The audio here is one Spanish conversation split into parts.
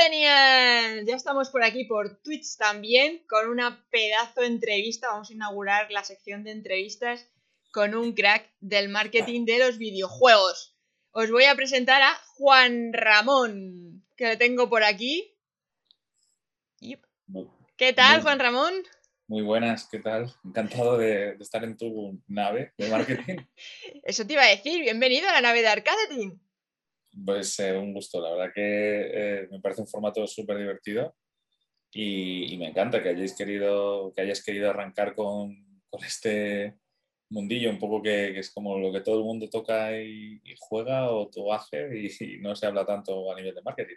Academy! Ya estamos por aquí por Twitch también con una pedazo de entrevista. Vamos a inaugurar la sección de entrevistas con un crack del marketing de los videojuegos. Os voy a presentar a Juan Ramón, que le tengo por aquí. ¿Qué tal, Juan Ramón? Muy buenas, ¿qué tal? Encantado de, estar en tu nave de marketing. Eso te iba a decir, bienvenido a la nave de Arcadeting. Pues un gusto, la verdad que eh, me parece un formato súper divertido y, me encanta que hayáis querido, que hayas querido arrancar con, este mundillo, un poco que, es como lo que todo el mundo toca y, juega o tú hace y, no se habla tanto a nivel de marketing.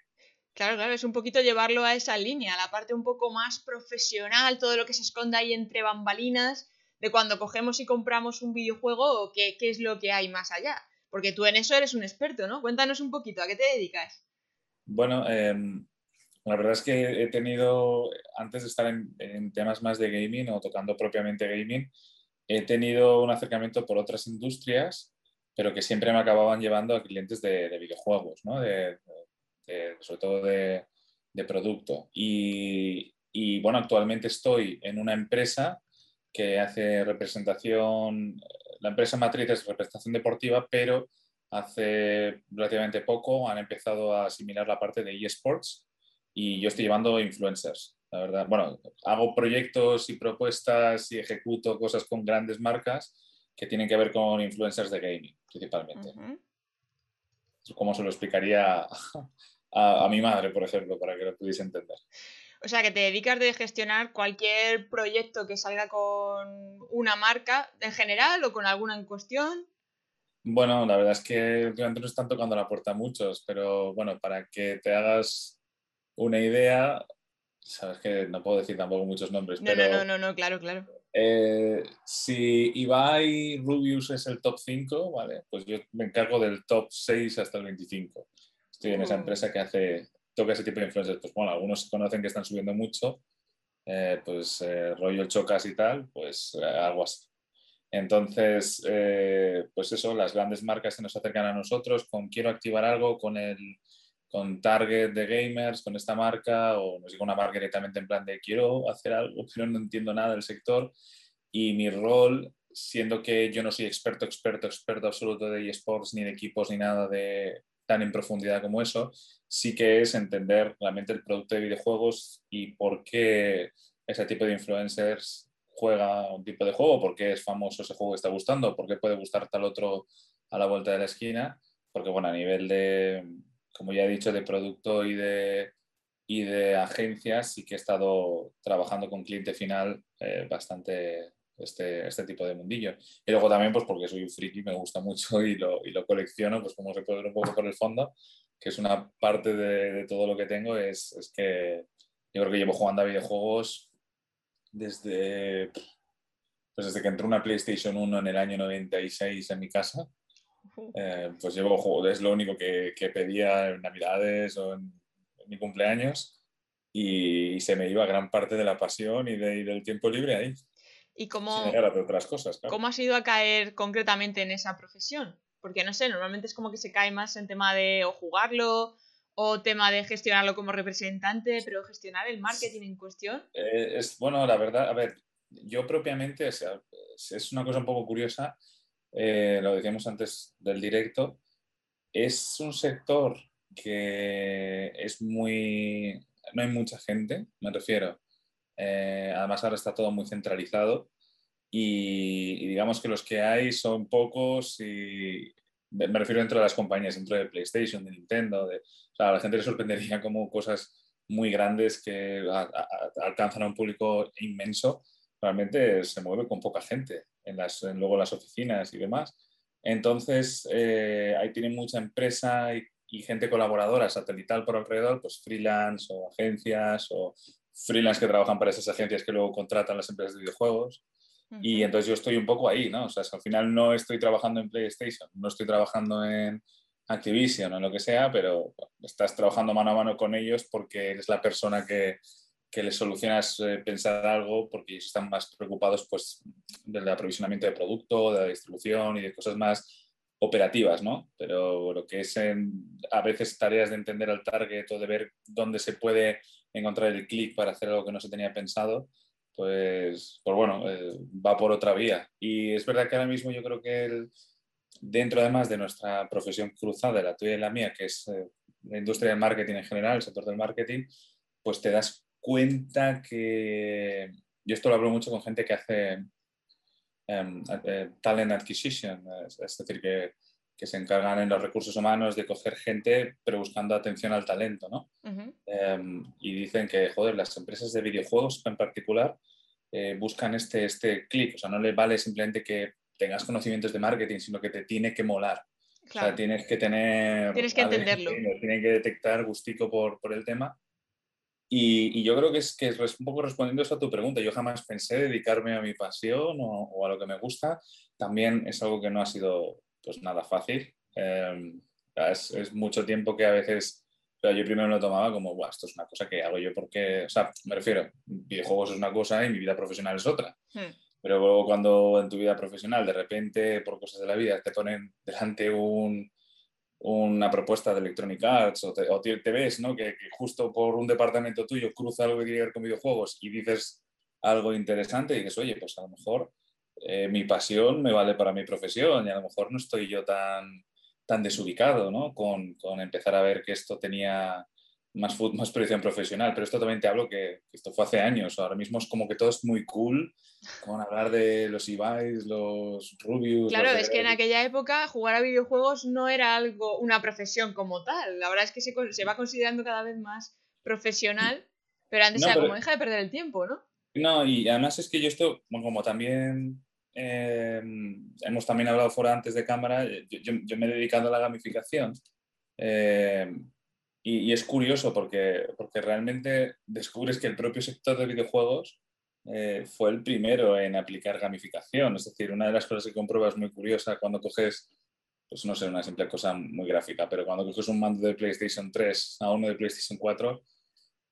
Claro, claro, es un poquito llevarlo a esa línea, la parte un poco más profesional, todo lo que se esconde ahí entre bambalinas, de cuando cogemos y compramos un videojuego o qué, qué es lo que hay más allá. Porque tú en eso eres un experto, ¿no? Cuéntanos un poquito, ¿a qué te dedicas? Bueno, em, la verdad es que he tenido, antes de estar en, temas más de gaming o tocando propiamente gaming, he tenido un acercamiento por otras industrias, pero que siempre me acababan llevando a clientes de, videojuegos, ¿no? De, sobre todo de, producto. Y, y, bueno, actualmente estoy en una empresa que hace representación la empresa matriz es representación deportiva, pero hace relativamente poco han empezado a asimilar la parte de eSports y yo estoy llevando influencers, la verdad. Bueno, hago proyectos y propuestas y ejecuto cosas con grandes marcas que tienen que ver con influencers de gaming, principalmente. Como se lo explicaría a, a, mi madre, por ejemplo, para que lo pudiese entender. O sea, que te dedicas de gestionar cualquier proyecto que salga con una marca en general o con alguna en cuestión. Bueno, la verdad es que últimamente no están tocando la puerta a muchos, pero bueno, para que te hagas una idea, sabes que no puedo decir tampoco muchos nombres. No, pero, no, no, no, claro, claro. Eh, si Ibai Rubius es el top 5, vale, pues yo me encargo del top 6 hasta el 25. Estoy en esa uh. empresa que hace toca ese tipo de influencers. Pues bueno, algunos conocen que están subiendo mucho, eh, pues eh, rollo chocas y tal, pues eh, algo así. Entonces, pues eso, las grandes marcas que nos acercan a nosotros con quiero activar algo con el con target de gamers, con esta marca, o no sé, con una marca directamente en plan de quiero hacer algo, pero no entiendo nada del sector. Y mi rol, siendo que yo no soy experto, experto, experto absoluto de eSports, ni de equipos, ni nada de tan en profundidad como eso, sí que es entender realmente el producto de videojuegos y por qué ese tipo de influencers juega un tipo de juego, por qué es famoso ese juego que está gustando, por qué puede gustar tal otro a la vuelta de la esquina, porque bueno, a nivel de, como ya he dicho, de producto y de, y de agencias, sí que he estado trabajando con cliente final eh, bastante este, este tipo de mundillo. Y luego también, pues porque soy un friki, me gusta mucho y lo, y lo colecciono, pues como se puede ver un poco por el fondo, que es una parte de, todo lo que tengo, es, es, que yo creo que llevo jugando a videojuegos desde, pues desde que entró una PlayStation 1 en el año 96 en mi casa. Eh, pues llevo juegos, es lo único que, que pedía en Navidades o en, mi cumpleaños y, se me iba gran parte de la pasión y, de, y del tiempo libre ahí. ¿Y cómo, otras cosas, cómo has ido a caer concretamente en esa profesión? Porque no sé, normalmente es como que se cae más en tema de o jugarlo o tema de gestionarlo como representante, pero gestionar el marketing en cuestión. Eh, es bueno, la verdad, a ver, yo propiamente, o sea, es una cosa un poco curiosa, eh, lo decíamos antes del directo, es un sector que es muy, no hay mucha gente, me refiero. Eh, además ahora está todo muy centralizado y, digamos que los que hay son pocos y me refiero dentro de las compañías, dentro de PlayStation, de Nintendo, de, o sea, a la gente le sorprendería como cosas muy grandes que alcanzan a un público inmenso, realmente se mueve con poca gente en las, en luego las oficinas y demás. Entonces, eh, ahí tienen mucha empresa y, y, gente colaboradora satelital por alrededor, pues freelance o agencias o freelance que trabajan para esas agencias que luego contratan las empresas de videojuegos. Y entonces yo estoy un poco ahí, ¿no? O sea, al final no estoy trabajando en PlayStation, no estoy trabajando en Activision o lo que sea, pero estás trabajando mano a mano con ellos porque eres la persona que, que les solucionas eh, pensar algo porque ellos están más preocupados pues del aprovisionamiento de producto, de la distribución y de cosas más operativas, ¿no? Pero lo que es a veces tareas de entender al target o de ver dónde se puede encontrar el clic para hacer algo que no se tenía pensado, pues, pues bueno, eh, va por otra vía. Y es verdad que ahora mismo yo creo que el, dentro además de nuestra profesión cruzada, la tuya y la mía, que es eh, la industria del marketing en general, el sector del marketing, pues te das cuenta que yo esto lo hablo mucho con gente que hace eh, talent acquisition, es, decir, que, que, se encargan en los recursos humanos de coger gente, pero buscando atención al talento, ¿no? Em, y dicen que, joder, las empresas de videojuegos en particular eh, buscan este, este clic, o sea, no les vale simplemente que tengas conocimientos de marketing, sino que te tiene que molar. O sea, tienes que tener... Tienes que entenderlo. Tienes que detectar gustico por, por el tema. Y, y, yo creo que es, que es un poco respondiendo eso a tu pregunta. Yo jamás pensé dedicarme a mi pasión o, o, a lo que me gusta. También es algo que no ha sido pues nada fácil. Eh, es, es, mucho tiempo que a veces pero yo primero lo tomaba como, Buah, esto es una cosa que hago yo porque, o sea, me refiero, videojuegos es una cosa y mi vida profesional es otra. Hmm. Pero luego cuando en tu vida profesional de repente, por cosas de la vida, te ponen delante un, una propuesta de Electronic Arts o te, te ves ¿no? Que, justo por un departamento tuyo cruza algo que tiene que ver con videojuegos y dices algo interesante y dices, oye, pues a lo mejor eh, mi pasión me vale para mi profesión y a lo mejor no estoy yo tan, tan desubicado ¿no? con, con empezar a ver que esto tenía más, más proyección profesional, pero esto también te hablo que, esto fue hace años, ahora mismo es como que todo es muy cool, con hablar de los Ibais, los Rubius. Claro, es que en aquella época jugar a videojuegos no era algo, una profesión como tal, la verdad es que se, se va considerando cada vez más profesional, pero antes era como deja de perder el tiempo, ¿no? No, y además es que yo esto, como también em, hemos también hablado fuera antes de cámara, yo, yo, me he dedicado a la gamificación. Eh, y, es curioso porque, porque realmente descubres que el propio sector de videojuegos eh, fue el primero en aplicar gamificación. Es decir, una de las cosas que compruebas muy curiosa cuando coges, pues no sé, una simple cosa muy gráfica, pero cuando coges un mando de PlayStation 3 a uno de PlayStation 4,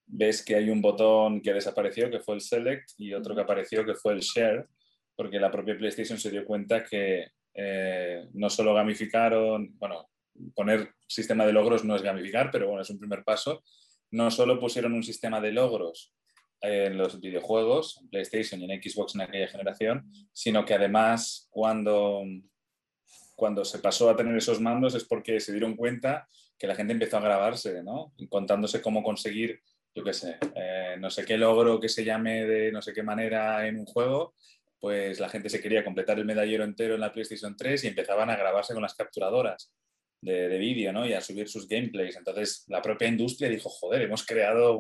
ves que hay un botón que desapareció, que fue el Select, y otro que apareció, que fue el Share, porque la propia PlayStation se dio cuenta que eh, no solo gamificaron, bueno, poner sistema de logros no es gamificar, pero bueno, es un primer paso. No solo pusieron un sistema de logros en los videojuegos, en PlayStation y en Xbox en aquella generación, sino que además cuando, cuando se pasó a tener esos mandos es porque se dieron cuenta que la gente empezó a grabarse, ¿no? Contándose cómo conseguir, yo qué sé, eh, no sé qué logro que se llame de no sé qué manera en un juego, pues la gente se quería completar el medallero entero en la PlayStation 3 y empezaban a grabarse con las capturadoras de, vídeo ¿no? y a subir sus gameplays. Entonces la propia industria dijo, joder, hemos creado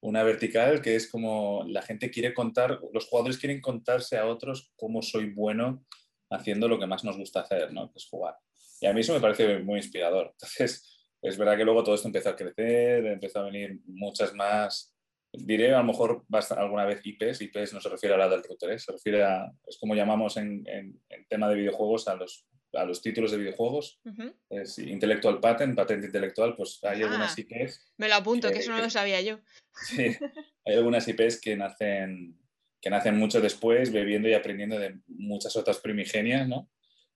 una vertical que es como la gente quiere contar, los jugadores quieren contarse a otros cómo soy bueno haciendo lo que más nos gusta hacer, ¿no? que es jugar. Y a mí eso me parece muy inspirador. Entonces, es verdad que luego todo esto empezó a crecer, empezó a venir muchas más, diré a lo mejor alguna vez IPs, IPs no se refiere a la del router, ¿eh? se refiere a, es como llamamos en, en, en tema de videojuegos a los a los títulos de videojuegos. es Intellectual Patent, patente intelectual, pues hay algunas ah, IPs. Me lo apunto, que, eso no lo sabía yo. Sí, hay algunas IPs que nacen, que nacen mucho después, bebiendo y aprendiendo de muchas otras primigenias, ¿no?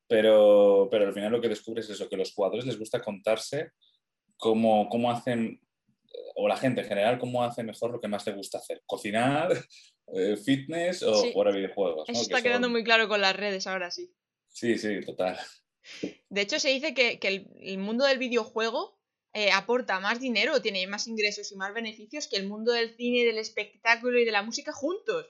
Pero, pero al final lo que descubres es eso, que a los jugadores les gusta contarse cómo, cómo hacen, o la gente en general, cómo hace mejor lo que más le gusta hacer. Cocinar, eh, fitness o jugar a videojuegos. Eso está quedando muy claro con las redes ahora sí. Sí, sí, total. De hecho, se dice que, el, mundo del videojuego eh, aporta más dinero, tiene más ingresos y más beneficios que el mundo del cine, del espectáculo y de la música juntos.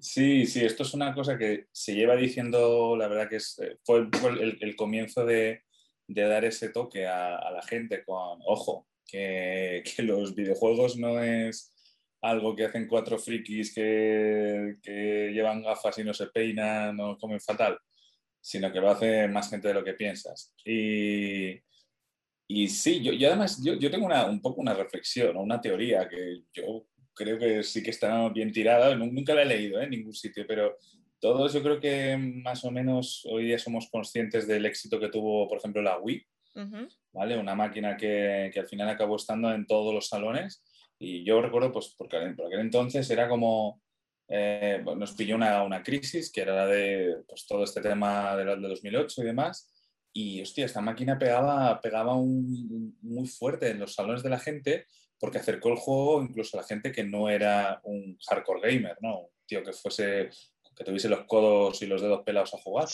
Sí, sí, esto es una cosa que se lleva diciendo, la verdad que es, eh, fue el, comienzo de, dar ese toque a, la gente con, ojo, que, los videojuegos no es algo que hacen cuatro frikis que, que llevan gafas y no se peinan o comen fatal sino que lo hace más gente de lo que piensas. Y, y sí, yo, además yo, yo tengo una, un poco una reflexión, una teoría que yo creo que sí que está bien tirada, nunca la he leído ¿eh? en ningún sitio, pero todos yo creo que más o menos hoy día somos conscientes del éxito que tuvo, por ejemplo, la Wii, ¿vale? Una máquina que, que, al final acabó estando en todos los salones y yo recuerdo, pues, porque por aquel entonces era como eh, nos pilló una, una, crisis, que era la de pues, todo este tema de, de 2008 y demás, y hostia, esta máquina pegaba, pegaba muy fuerte en los salones de la gente porque acercó el juego incluso a la gente que no era un hardcore gamer, ¿no? Un tío que fuese que tuviese los codos y los dedos pelados a jugar.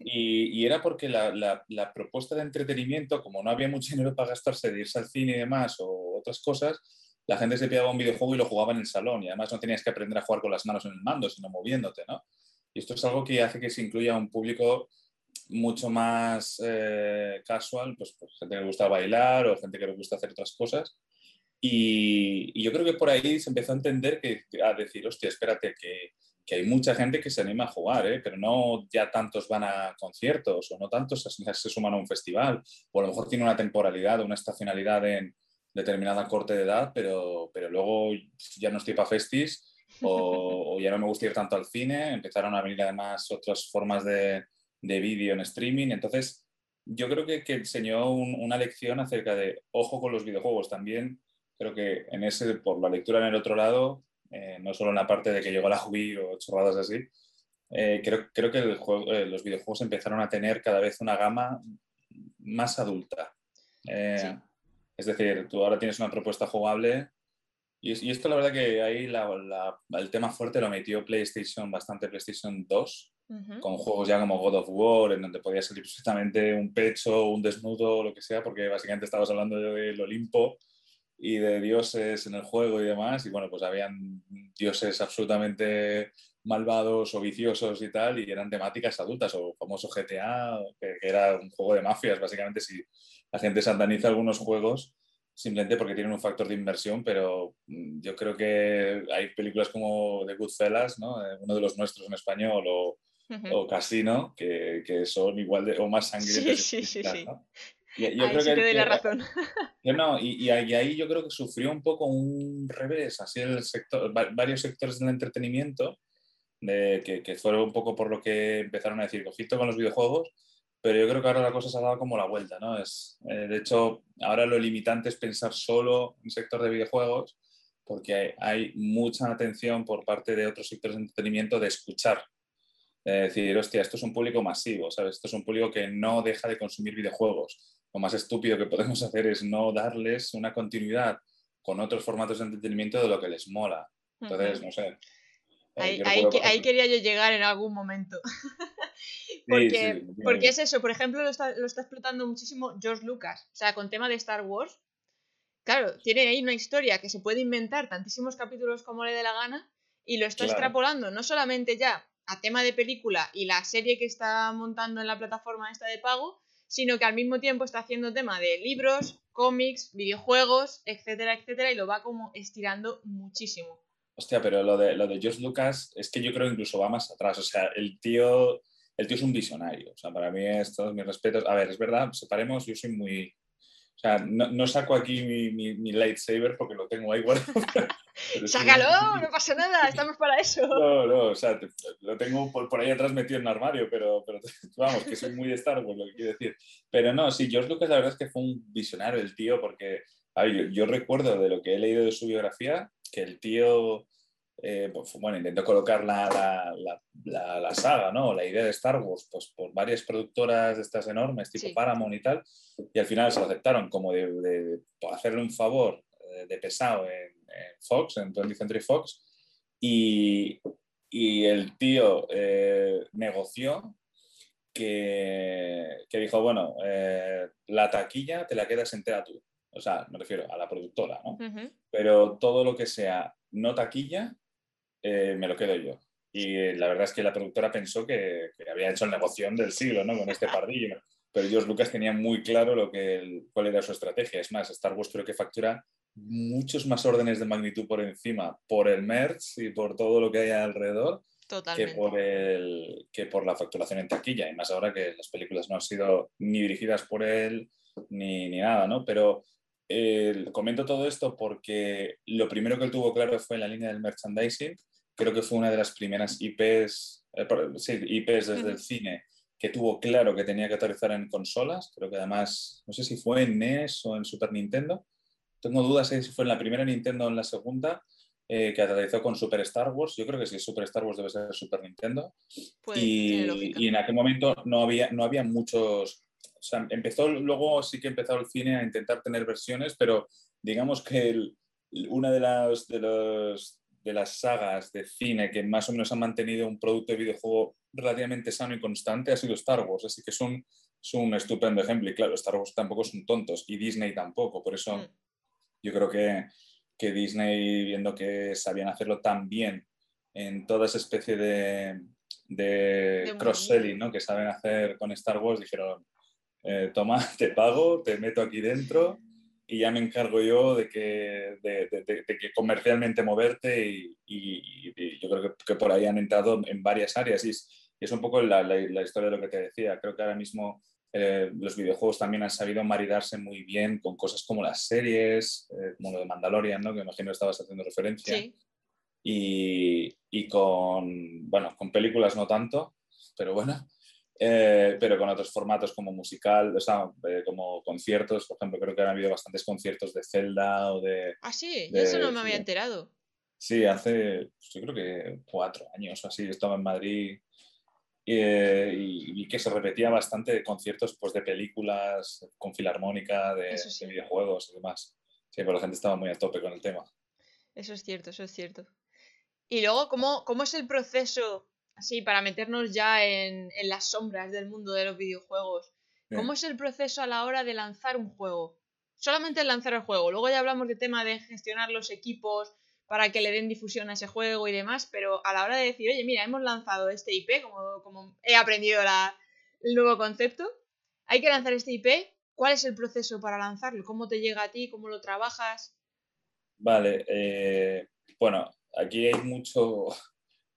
Y, era porque la, la, propuesta de entretenimiento, como no había mucho dinero para gastarse de irse al cine y demás o otras cosas, la gente se pillaba un videojuego y lo jugaba en el salón y además no tenías que aprender a jugar con las manos en el mando, sino moviéndote, ¿no? Y esto es algo que hace que se incluya un público mucho más eh, casual, pues, pues, gente que le gusta bailar o gente que le gusta hacer otras cosas. Y, yo creo que por ahí se empezó a entender que, a decir, hostia, espérate, que, que, hay mucha gente que se anima a jugar, ¿eh? pero no ya tantos van a conciertos o no tantos se, se suman a un festival, o a lo mejor tiene una temporalidad o una estacionalidad en determinada corte de edad, pero, pero luego ya no estoy para festis o, o, ya no me gusta ir tanto al cine, empezaron a venir además otras formas de, de vídeo en streaming. Entonces, yo creo que, que enseñó una lección acerca de ojo con los videojuegos. También creo que en ese, por la lectura en el otro lado, eh, no solo en la parte de que llegó la Wii o chorradas así, eh, creo, creo, que el juego, eh, los videojuegos empezaron a tener cada vez una gama más adulta. Es decir, tú ahora tienes una propuesta jugable y, esto la verdad que ahí el tema fuerte lo metió PlayStation, bastante PlayStation 2, con juegos ya como God of War, en donde podía salir perfectamente un pecho, un desnudo, lo que sea, porque básicamente estabas hablando del Olimpo y de dioses en el juego y demás, y bueno, pues habían dioses absolutamente malvados o viciosos y tal, y eran temáticas adultas, o famoso GTA, que, que era un juego de mafias, básicamente si la gente sataniza algunos juegos simplemente porque tienen un factor de inversión, pero mm, yo creo que hay películas como The Goodfellas, ¿no? Eh, uno de los nuestros en español, o o Casino, que, que, son igual de, o más sangrientos. Sí, sí, sí. ¿no? Y, yo creo sí que, te doy la razón. no, y, y, ahí yo creo que sufrió un poco un revés, así el sector, varios sectores del entretenimiento, de, que, que fueron un poco por lo que empezaron a decir, cojito con los videojuegos, pero yo creo que ahora la cosa se ha dado como la vuelta, ¿no? Es, eh, de hecho, ahora lo limitante es pensar solo en sector de videojuegos, porque hay, hay mucha atención por parte de otros sectores de entretenimiento de escuchar decir, hostia, esto es un público masivo, ¿sabes? Esto es un público que no deja de consumir videojuegos. Lo más estúpido que podemos hacer es no darles una continuidad con otros formatos de entretenimiento de lo que les mola. Entonces, no sé. Eh, ahí, quería yo llegar en algún momento. porque, porque es eso, por ejemplo, lo está, lo está, explotando muchísimo George Lucas. O sea, con tema de Star Wars. Claro, tiene ahí una historia que se puede inventar tantísimos capítulos como le dé la gana y lo está extrapolando no solamente ya a tema de película y la serie que está montando en la plataforma esta de pago, sino que al mismo tiempo está haciendo tema de libros, cómics, videojuegos, etcétera, etcétera, y lo va como estirando muchísimo. Hostia, pero lo de, lo de George Lucas es que yo creo incluso va más atrás. O sea, el tío, el tío es un visionario. O sea, para mí es todos mis respetos. A ver, es verdad, separemos, yo soy muy, o sea, no, saco aquí mi, mi, lightsaber porque lo tengo ahí guardado. ¡Sácalo! No pasa nada, estamos para eso. No, no, o sea, lo tengo por, por, ahí atrás metido en un armario, pero, pero vamos, que soy muy de Star Wars, lo que quiero decir. Pero no, sí, George Lucas la verdad es que fue un visionario el tío, porque yo, yo, recuerdo de lo que he leído de su biografía, que el tío eh, pues, bueno, intentó colocar la, la, la, saga, ¿no? La idea de Star Wars, pues por varias productoras de estas enormes, tipo Paramount y tal, y al final se lo aceptaron como de, de, hacerle un favor eh, de pesado en, Fox, en 20th Century Fox, y, y el tío eh, negoció que, que, dijo, bueno, la taquilla te la quedas entera tú. O sea, me refiero a la productora, ¿no? Pero todo lo que sea no taquilla, eh, me lo quedo yo. Y eh, la verdad es que la productora pensó que, había hecho el negocio del siglo, ¿no? Con este pardillo. Pero George Lucas tenía muy claro lo que cuál era su estrategia. Es más, Star Wars creo que factura muchos más órdenes de magnitud por encima por el merch y por todo lo que hay alrededor que por, el, que por la facturación en taquilla. Y más ahora que las películas no han sido ni dirigidas por él ni, ni nada, ¿no? Pero eh, comento todo esto porque lo primero que él tuvo claro fue en la línea del merchandising creo que fue una de las primeras IPs, eh, sí, IPs desde el cine que tuvo claro que tenía que aterrizar en consolas. Creo que además, no sé si fue en NES o en Super Nintendo. Tengo dudas si fue en la primera Nintendo o en la segunda, eh, que aterrizó con Super Star Wars. Yo creo que si es Super Star Wars debe ser Super Nintendo. Pues, y, y, en aquel momento no había, no había muchos, o sea, empezó, luego sí que empezó el cine a intentar tener versiones, pero digamos que una de las, de, los, de las sagas de cine que más o menos ha mantenido un producto de videojuego relativamente sano y constante ha sido Star Wars, así que es un, es un estupendo ejemplo. Y claro, Star Wars tampoco son tontos y Disney tampoco, por eso mm. yo creo que, que Disney, viendo que sabían hacerlo tan bien en toda esa especie de, de, cross-selling ¿no? que saben hacer con Star Wars, dijeron, eh, toma, te pago, te meto aquí dentro y ya me encargo yo de que, de, que comercialmente moverte y, yo creo que, por ahí han entrado en varias áreas y es, un poco la, la, historia de lo que te decía. Creo que ahora mismo eh, los videojuegos también han sabido maridarse muy bien con cosas como las series, eh, como lo de Mandalorian, ¿no? que imagino estabas haciendo referencia. Sí. Y, y, con, bueno, con películas no tanto, pero bueno, eh, pero con otros formatos como musical, o sea, eh, como conciertos, por ejemplo, creo que han habido bastantes conciertos de Zelda o de... Ah, sí, eso no me había enterado. Sí, hace, pues, yo creo que cuatro años o así, estaba en Madrid eh, y, que se repetía bastante conciertos pues, de películas con filarmónica, de, de videojuegos y demás. Sí, pero la gente estaba muy a tope con el tema. Eso es cierto, eso es cierto. Y luego, ¿cómo, cómo es el proceso, así, para meternos ya en, las sombras del mundo de los videojuegos? ¿Cómo es el proceso a la hora de lanzar un juego? Solamente el lanzar el juego. Luego ya hablamos de tema de gestionar los equipos para que le den difusión a ese juego y demás, pero a la hora de decir, oye, mira, hemos lanzado este IP, como, como he aprendido el nuevo concepto, hay que lanzar este IP, ¿cuál es el proceso para lanzarlo? ¿Cómo te llega a ti? ¿Cómo lo trabajas? Vale, eh, bueno, aquí hay mucho,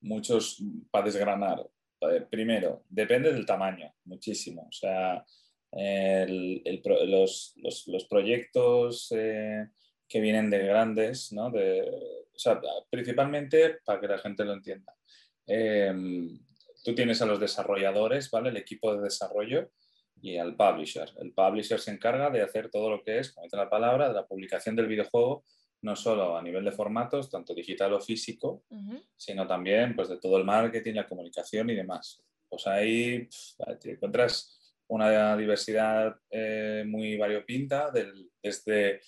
muchos para desgranar. Primero, depende del tamaño, muchísimo. O sea, los, proyectos eh, que vienen de grandes, ¿no? De, o sea, principalmente para que la gente lo entienda. Em, tú tienes a los desarrolladores, ¿vale? El equipo de desarrollo y al publisher. El publisher se encarga de hacer todo lo que es, como dice la palabra, de la publicación del videojuego no solo a nivel de formatos, tanto digital o físico, sino también pues, de todo el marketing, la comunicación y demás. Pues ahí te encuentras una diversidad eh, muy variopinta, desde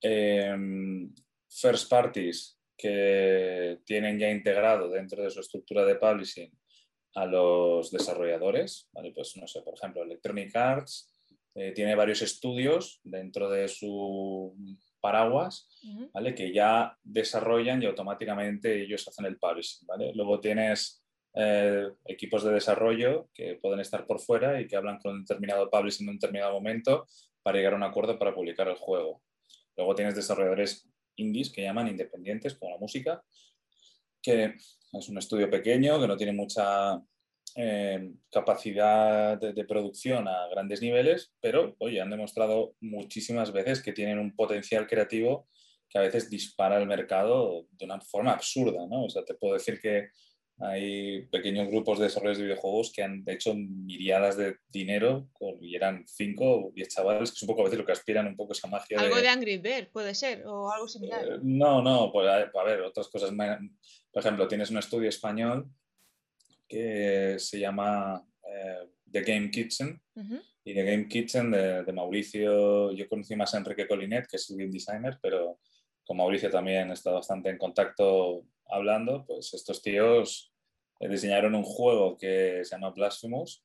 em, first parties que tienen ya integrado dentro de su estructura de publishing a los desarrolladores, pues no sé, por ejemplo, Electronic Arts eh, tiene varios estudios dentro de su paraguas, ¿vale? Que ya desarrollan y automáticamente ellos hacen el publishing, ¿vale? Luego tienes eh, equipos de desarrollo que pueden estar por fuera y que hablan con un determinado publishing en un determinado momento para llegar a un acuerdo para publicar el juego. Luego tienes desarrolladores indies que llaman independientes, como la música, que es un estudio pequeño, que no tiene mucha eh, capacidad de, producción a grandes niveles, pero oye, han demostrado muchísimas veces que tienen un potencial creativo que a veces dispara el mercado de una forma absurda, ¿no? O sea, te puedo decir que hay pequeños grupos de desarrolladores de videojuegos que han hecho miriadas de dinero y eran cinco o diez chavales, que es un poco a veces lo que aspiran un poco esa magia. Algo de, Angry Bird puede ser, o algo similar. Eh, no, no, pues a, ver, otras cosas. Por ejemplo, tienes un estudio español que se llama eh, The Game Kitchen. Y The Game Kitchen de, Mauricio, yo conocí más a Enrique Colinet, que es el game designer, pero con Mauricio también he estado bastante en contacto hablando. Pues estos tíos diseñaron un juego que se llama Blasphemous,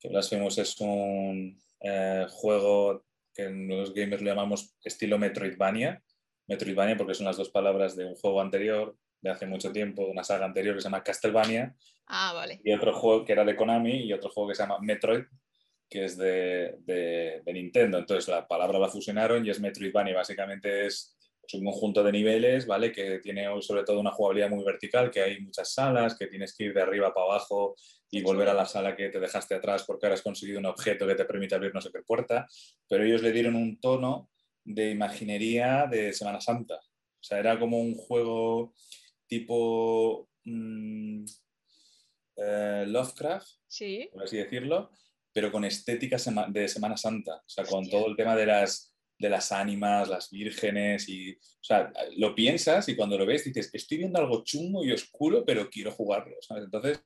que Blasphemous es un eh, juego que los gamers le llamamos estilo Metroidvania. Metroidvania porque son las dos palabras de un juego anterior, de hace mucho tiempo, una saga anterior que se llama Castlevania. Ah, vale. Y otro juego que era de Konami y otro juego que se llama Metroid, que es de, de, Nintendo. Entonces la palabra la fusionaron y es Metroidvania. Básicamente es, un conjunto de niveles, ¿vale? Que tiene sobre todo una jugabilidad muy vertical, que hay muchas salas, que tienes que ir de arriba para abajo y volver a la sala que te dejaste atrás porque ahora has conseguido un objeto que te permite abrir no sé qué puerta. Pero ellos le dieron un tono de imaginería de Semana Santa. O sea, era como un juego tipo mm, eh, Lovecraft, por así decirlo, pero con estética de Semana Santa, o sea, con todo el tema de las, de las ánimas, las vírgenes, y, o sea, lo piensas y cuando lo ves dices, estoy viendo algo chungo y oscuro, pero quiero jugarlo, Entonces,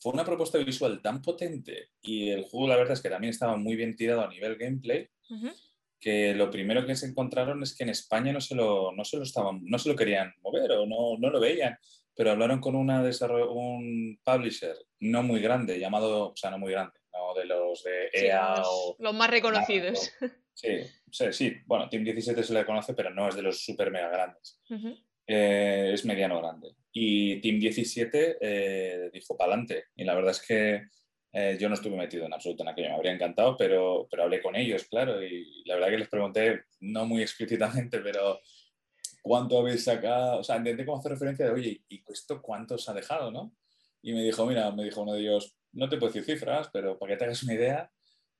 fue una propuesta visual tan potente y el juego la verdad es que también estaba muy bien tirado a nivel gameplay, que lo primero que se encontraron es que en España no se lo, no se lo, estaban, no se lo querían mover o no, no lo veían, pero hablaron con una un publisher no muy grande, llamado, o sea, no muy grande, no de los de EA los, o... Los más reconocidos. sí, sí, sí, bueno, Team 17 se le conoce, pero no es de los super mega grandes. Eh, es mediano grande. Y Team 17 eh, dijo para adelante. Y la verdad es que eh, yo no estuve metido en absoluto en aquello, me habría encantado, pero, pero hablé con ellos, claro. Y la verdad que les pregunté, no muy explícitamente, pero ¿cuánto habéis sacado? O sea, intenté como hacer referencia de, oye, ¿y esto cuánto os ha dejado, no? Y me dijo, mira, me dijo uno de ellos, no te puedo decir cifras, pero para que te hagas una idea,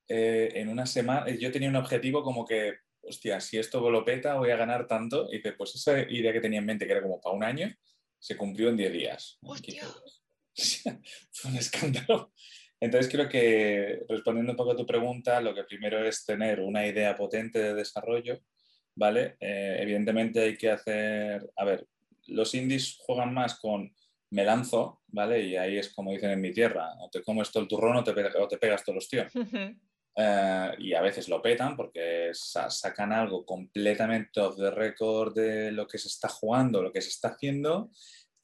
en una semana, yo tenía un objetivo como que hostia, si esto lo peta voy a ganar tanto. Y pues esa idea que tenía en mente, que era como para un año, se cumplió en 10 días. Fue un escándalo. Entonces creo que respondiendo un poco a tu pregunta, lo que primero es tener una idea potente de desarrollo, ¿vale? Eh, evidentemente hay que hacer, a ver, los indies juegan más con me lanzo, ¿vale? Y ahí es como dicen en mi tierra, o te comes todo el turrón o te, o te pegas todos los tíos. Eh, y a veces lo petan porque sacan algo completamente off the record de lo que se está jugando, lo que se está haciendo,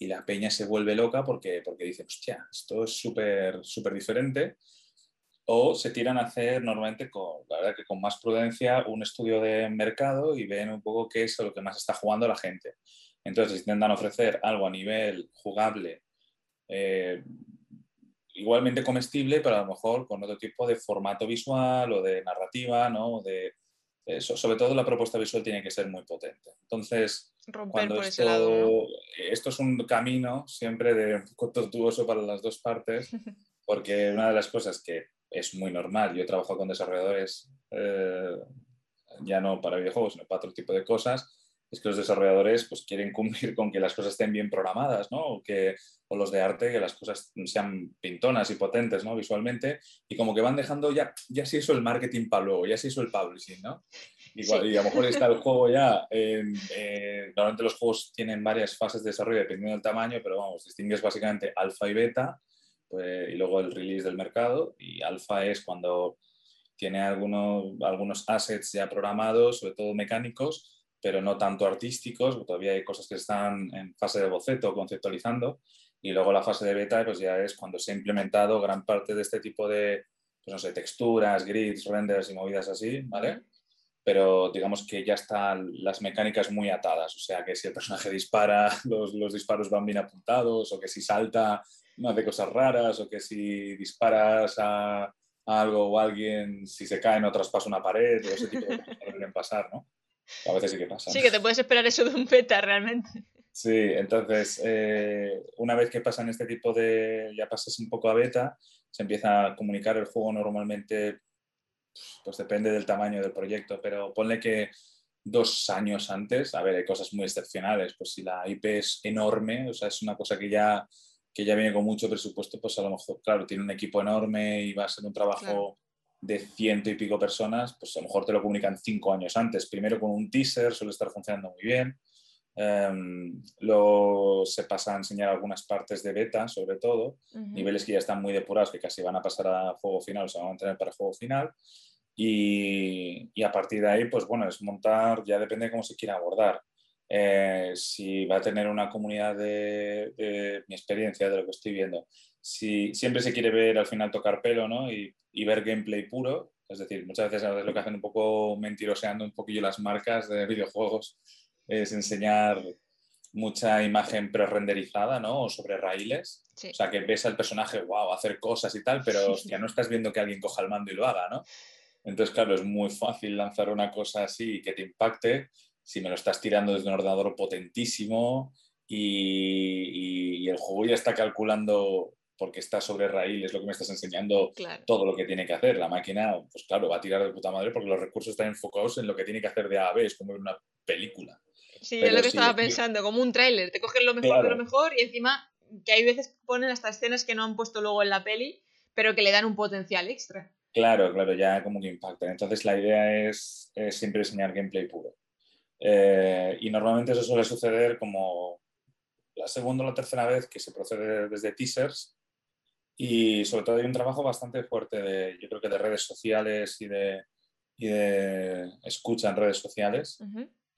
y la peña se vuelve loca porque, porque dice, hostia, esto es súper súper diferente. O se tiran a hacer normalmente, con, la verdad que con más prudencia, un estudio de mercado y ven un poco qué es lo que más está jugando la gente. Entonces intentan ofrecer algo a nivel jugable, eh, igualmente comestible, pero a lo mejor con otro tipo de formato visual o de narrativa, ¿no? De, eso. Sobre todo la propuesta visual tiene que ser muy potente. Entonces, cuando esto, esto es un camino siempre de un poco tortuoso para las dos partes, porque una de las cosas que es muy normal, yo trabajo con desarrolladores, eh, ya no para videojuegos, sino para otro tipo de cosas, es que los desarrolladores pues, quieren cumplir con que las cosas estén bien programadas, ¿no? O, que, o los de arte, que las cosas sean pintonas y potentes, ¿no? Visualmente, y como que van dejando ya, ya se hizo el marketing para luego, ya se hizo el publishing, ¿no? Igual, Y a lo mejor está el juego ya, eh, normalmente los juegos tienen varias fases de desarrollo dependiendo del tamaño, pero vamos, distingues básicamente alfa y beta, pues, y luego el release del mercado, y alfa es cuando tiene algunos, algunos assets ya programados, sobre todo mecánicos, pero no tanto artísticos, todavía hay cosas que están en fase de boceto, conceptualizando, y luego la fase de beta pues ya es cuando se ha implementado gran parte de este tipo de, pues no sé, texturas, grids, renders y movidas así, ¿vale? Pero digamos que ya están las mecánicas muy atadas, o sea que si el personaje dispara, los, los disparos van bien apuntados, o que si salta no hace cosas raras, o que si disparas a, a algo o a alguien, si se cae no traspasa una pared, o ese tipo de cosas que deben pasar, ¿no? A veces sí que pasa. Sí, que te puedes esperar eso de un beta realmente. Sí, entonces, eh, una vez que pasan este tipo de, ya pasas un poco a beta, se empieza a comunicar el juego normalmente, pues depende del tamaño del proyecto, pero ponle que dos años antes, a ver, hay cosas muy excepcionales, pues si la IP es enorme, o sea, es una cosa que ya, que ya viene con mucho presupuesto, pues a lo mejor, claro, tiene un equipo enorme y va a ser un trabajo de ciento y pico personas, pues a lo mejor te lo comunican cinco años antes. Primero con un teaser, suele estar funcionando muy bien. Um, luego se pasa a enseñar algunas partes de beta, sobre todo, niveles que ya están muy depurados, que casi van a pasar a juego final, o se van a mantener para juego final. Y, y, a partir de ahí, pues bueno, es montar, ya depende de cómo se quiera abordar. Eh, si va a tener una comunidad de, de, mi experiencia, de lo que estoy viendo, si siempre se quiere ver al final tocar pelo ¿no? y, y ver gameplay puro, es decir, muchas veces lo que hacen un poco mentiroseando un poquillo las marcas de videojuegos es enseñar mucha imagen pre-renderizada, ¿no? O sobre raíles. O sea, que ves al personaje, wow, hacer cosas y tal, pero ya no estás viendo que alguien coja el mando y lo haga, ¿no? Entonces, claro, es muy fácil lanzar una cosa así que te impacte si me lo estás tirando desde un ordenador potentísimo y, y el juego ya está calculando porque está sobre raíl, es lo que me estás enseñando todo lo que tiene que hacer. La máquina, pues claro, va a tirar de puta madre porque los recursos están enfocados en lo que tiene que hacer de A a B, es como una película. Sí, es lo que estaba pensando, como un tráiler, te cogen lo mejor de lo mejor y encima que hay veces que ponen hasta escenas que no han puesto luego en la peli, pero que le dan un potencial extra. Claro, claro, ya como que impacta. Entonces la idea es, siempre enseñar gameplay puro. Eh, y normalmente eso suele suceder como la segunda o la tercera vez que se procede desde teasers Y sobre todo hay un trabajo bastante fuerte de, yo creo que de redes sociales y de, y de escucha en redes sociales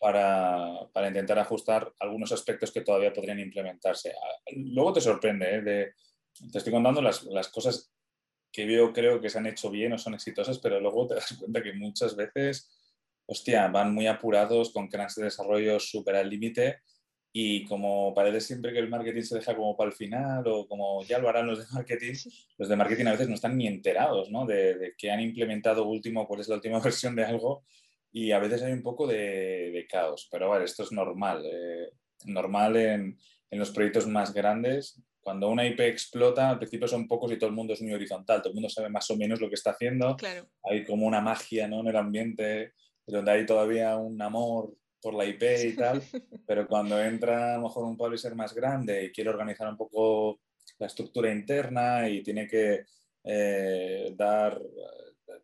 para, para, intentar ajustar algunos aspectos que todavía podrían implementarse. Luego te sorprende, ¿eh? de, te estoy contando las, las cosas que yo creo que se han hecho bien o son exitosas, pero luego te das cuenta que muchas veces, hostia, van muy apurados con crans de desarrollo súper al límite y como parece siempre que el marketing se deja como para el final o como ya lo harán los de marketing, los de marketing a veces no están ni enterados ¿no? De, de que han implementado último, cuál es la última versión de algo y a veces hay un poco de, de caos, pero vale, esto es normal, eh, normal en, en los proyectos más grandes cuando una IP explota, al principio son pocos y todo el mundo es muy horizontal, todo el mundo sabe más o menos lo que está haciendo. Hay como una magia ¿no? en el ambiente donde hay todavía un amor por la IP y tal, pero cuando entra a lo mejor un publisher más grande y quiere organizar un poco la estructura interna y tiene que eh, dar,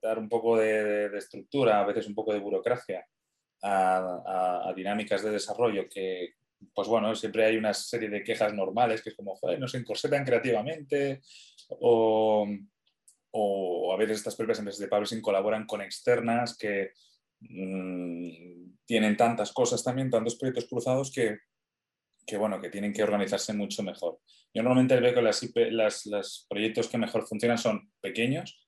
dar un poco de, estructura, a veces un poco de burocracia a, dinámicas de desarrollo que, pues bueno, siempre hay una serie de quejas normales que es como, joder, no se encorsetan creativamente o, a veces estas propias empresas de publishing colaboran con externas que mmm, tienen tantas cosas también, tantos proyectos cruzados que, que, bueno, que tienen que organizarse mucho mejor. Yo normalmente veo que las, los proyectos que mejor funcionan son pequeños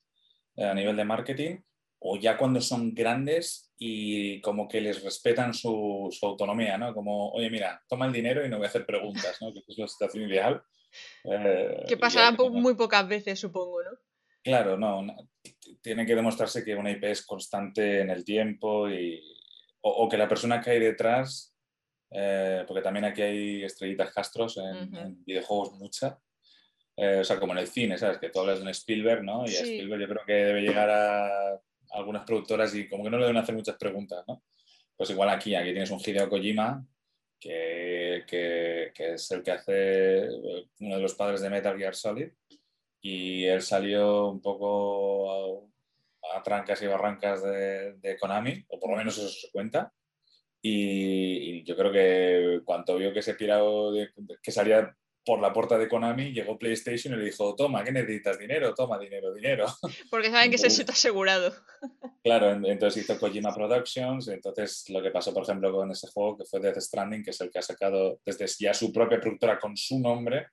a nivel de marketing o ya cuando son grandes y como que les respetan su, su, autonomía, ¿no? Como, oye, mira, toma el dinero y no voy a hacer preguntas, ¿no? Que es la situación ideal. Eh, que pasará muy pocas veces, supongo, ¿no? Claro, no, no, Tiene que demostrarse que una IP es constante en el tiempo y, o, o que la persona que hay detrás, eh, porque también aquí hay estrellitas castros en, uh -huh. en videojuegos mucha, eh, o sea, como en el cine, ¿sabes? Que tú hablas de un Spielberg, ¿no? Y sí. a Spielberg yo creo que debe llegar a algunas productoras y como que no le deben hacer muchas preguntas, ¿no? Pues igual aquí, aquí tienes un Hideo Kojima, que, que, que, es el que hace uno de los padres de Metal Gear Solid, y él salió un poco a, a trancas y barrancas de, de, Konami, o por lo menos eso se cuenta, y, y yo creo que cuando vio que se pirado, de, que salía por la puerta de Konami, llegó PlayStation y le dijo, toma, ¿qué necesitas? Dinero, toma dinero, dinero. Porque saben que se está asegurado. Claro, entonces hizo Kojima Productions, entonces lo que pasó, por ejemplo, con ese juego que fue Death Stranding, que es el que ha sacado desde ya su propia productora con su nombre,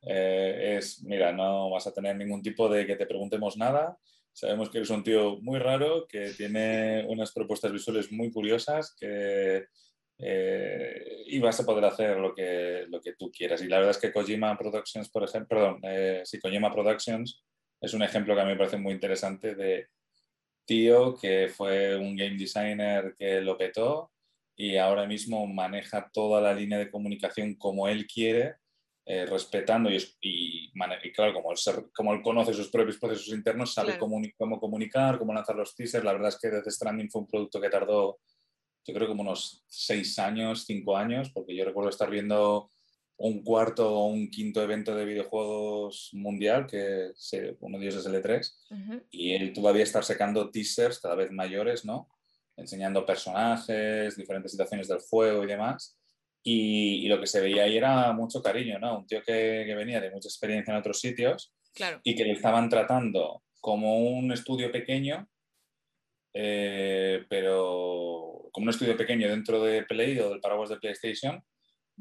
eh, es, mira, no vas a tener ningún tipo de que te preguntemos nada, sabemos que eres un tío muy raro, que tiene unas propuestas visuales muy curiosas, que eh, y vas a poder hacer lo que, lo que tú quieras. Y la verdad es que Kojima Productions, por ejemplo, perdón, eh, sí, Kojima Productions es un ejemplo que a mí me parece muy interesante de tío que fue un game designer que lo petó y ahora mismo maneja toda la línea de comunicación como él quiere, eh, respetando y, y, y, claro, como él, como él conoce sus propios procesos internos, sabe claro. cómo, cómo comunicar, cómo lanzar los teasers. La verdad es que Death Stranding fue un producto que tardó yo creo como unos seis años, cinco años, porque yo recuerdo estar viendo un cuarto o un quinto evento de videojuegos mundial, que uno de ellos es el E3, uh -huh. y él todavía estar sacando teasers cada vez mayores, ¿no? Enseñando personajes, diferentes situaciones del juego y demás. Y, y, lo que se veía ahí era mucho cariño, ¿no? Un tío que, que venía de mucha experiencia en otros sitios claro. y que le estaban tratando como un estudio pequeño, eh, pero como un estudio pequeño dentro de Play o del paraguas de PlayStation,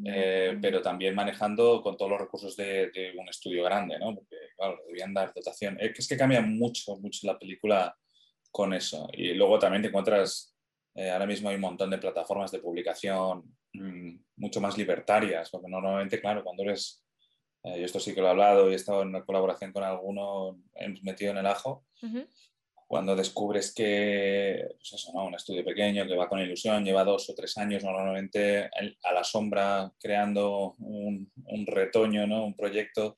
eh, pero también manejando con todos los recursos de, de, un estudio grande, ¿no? Porque, claro, debían dar dotación. Es que cambia mucho, mucho la película con eso. Y luego también te encuentras, eh, ahora mismo hay un montón de plataformas de publicación mmm, mucho más libertarias, porque normalmente, claro, cuando eres, eh, yo esto sí que lo he hablado y he estado en una colaboración con alguno metido en el ajo, uh -huh cuando descubres que, pues eso, ¿no? un estudio pequeño que va con ilusión, lleva dos o tres años normalmente a la sombra creando un, retoño, ¿no? un proyecto,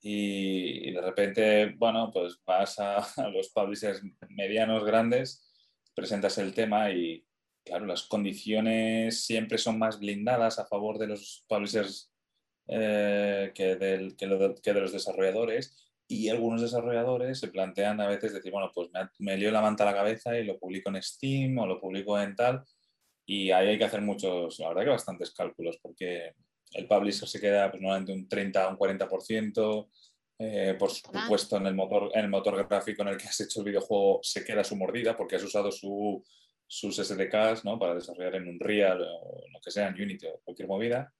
y, de repente, bueno, pues vas a, los publishers medianos, grandes, presentas el tema y, claro, las condiciones siempre son más blindadas a favor de los publishers eh, que de los desarrolladores y algunos desarrolladores se plantean a veces decir, bueno, pues me, me lío la manta a la cabeza y lo publico en Steam o lo publico en tal, y ahí hay que hacer muchos, la verdad que bastantes cálculos, porque el publisher se queda pues, normalmente un 30 o un 40%, Eh, por supuesto, en el, motor, en el motor gráfico en el que has hecho el videojuego se queda su mordida porque has usado su, sus SDKs ¿no? para desarrollar en Unreal o lo que sea, en Unity o cualquier movida.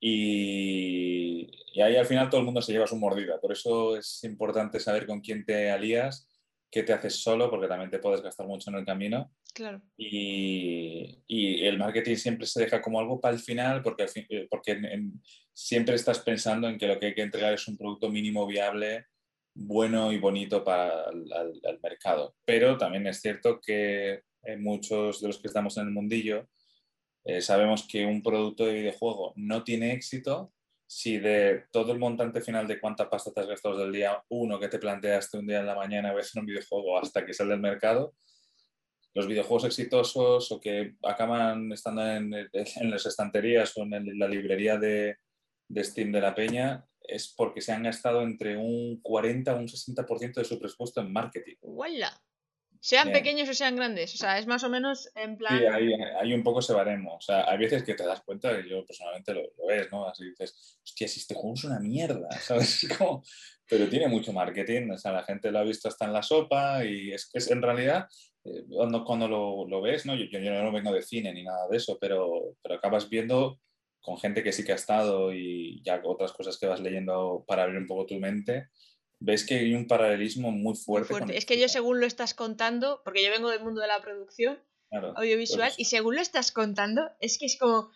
y, y, ahí al final todo el mundo se lleva su mordida. Por eso es importante saber con quién te alías, qué te haces solo, porque también te puedes gastar mucho en el camino. Claro. Y, y el marketing siempre se deja como algo para el final, porque, eh, porque siempre estás pensando en que lo que hay que entregar es un producto mínimo viable bueno y bonito para el mercado. Pero también es cierto que muchos de los que estamos en el mundillo, eh, sabemos que un producto de videojuego no tiene éxito si de todo el montante final de cuánta pasta te has gastado del día uno que te planteaste un día en la mañana a hacer un videojuego hasta que sale del mercado, los videojuegos exitosos o que acaban estando en, las estanterías o en la librería de, Steam de la Peña es porque se han gastado entre un 40 o un 60% de su presupuesto en marketing. Sean pequeños o sean grandes, o sea, es más o menos en plan... Sí, hay, un poco ese baremo, o sea, hay veces que te das cuenta, y yo personalmente lo, ves, ¿no? Así dices, hostia, si este juego es una mierda, ¿sabes? Pero tiene mucho marketing, o sea, la gente lo ha visto hasta en la sopa y es que es, en realidad, eh, cuando, cuando lo, lo, ves, ¿no? Yo, yo, no vengo de cine ni nada de eso, pero, pero acabas viendo con gente que sí que ha estado y ya otras cosas que vas leyendo para abrir un poco tu mente, ves que hay un paralelismo muy fuerte. Es que yo según lo estás contando, porque yo vengo del mundo de la producción audiovisual, y según lo estás contando, es que es como,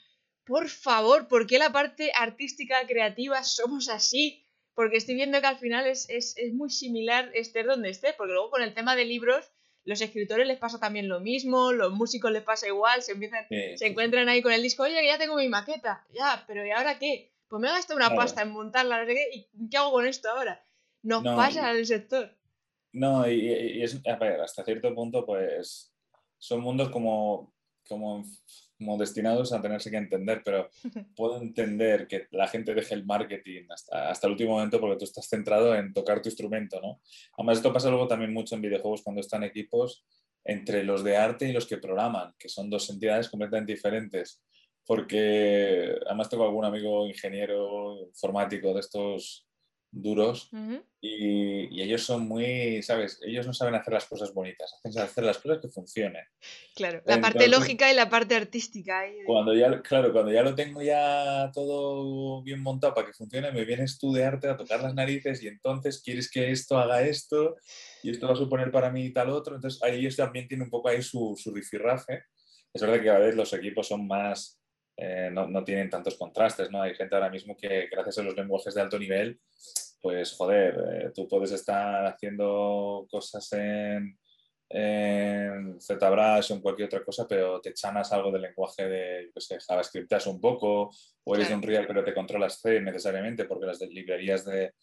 por favor, ¿por qué la parte artística, creativa somos así? Porque estoy viendo que al final es, es, es muy similar esté donde esté, porque luego con el tema de libros, los escritores les pasa también lo mismo, los músicos les pasa igual, se empiezan, se encuentran ahí con el disco, oye, ya tengo mi maqueta, ya, pero ¿y ahora qué? Pues me he gastado una pasta en montarla, no sé qué, ¿y qué hago con esto ahora? Nos no, pasa al sector. No, y, es, a ver, hasta cierto punto, pues son mundos como, como, como, destinados a tenerse que entender, pero puedo entender que la gente deje el marketing hasta, hasta el último momento porque tú estás centrado en tocar tu instrumento, ¿no? Además, esto pasa luego también mucho en videojuegos cuando están equipos entre los de arte y los que programan, que son dos entidades completamente diferentes. Porque además tengo algún amigo ingeniero informático de estos duros y, ellos son muy, ¿sabes? Ellos no saben hacer las cosas bonitas, hacen hacer las cosas que funcionen. Claro, la parte lógica y la parte artística. Cuando ya, claro, cuando ya lo tengo ya todo bien montado para que funcione, me vienes tú de arte a tocar las narices y entonces quieres que esto haga esto y esto va a suponer para mí tal otro. Entonces ahí ellos también tienen un poco ahí su, su rifirrafe. Es verdad que cada vez los equipos son más, eh, no, no, tienen tantos contrastes, ¿no? Hay gente ahora mismo que gracias a los lenguajes de alto nivel pues joder, eh, tú puedes estar haciendo cosas en, en ZBrush o en cualquier otra cosa, pero te chanas algo del lenguaje de, yo sé, JavaScript un poco, o eres de Unreal pero te controlas C necesariamente, porque las librerías de,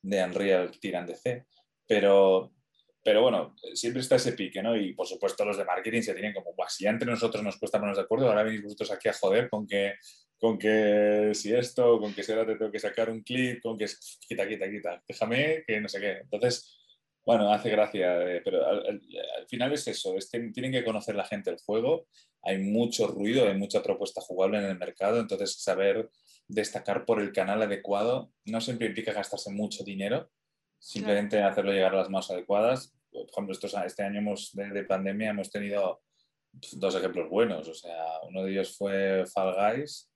de Unreal tiran de C. Pero, pero bueno, siempre está ese pique, ¿no? Y por supuesto los de marketing se tienen como, si ya entre nosotros nos cuesta ponernos de acuerdo, ahora venís vosotros aquí a joder con que con que si esto, con que si ahora te tengo que sacar un clip, con que quita, quita, quita, déjame que no sé qué. Entonces, bueno, hace gracia, eh, pero al, final es eso, tienen que conocer la gente el juego, hay mucho ruido, hay mucha propuesta jugable en el mercado, entonces saber destacar por el canal adecuado no siempre implica gastarse mucho dinero, simplemente hacerlo llegar a las manos adecuadas. Por ejemplo, estos, este año hemos, de, de pandemia hemos tenido dos ejemplos buenos, o sea, uno de ellos fue Fall Guys,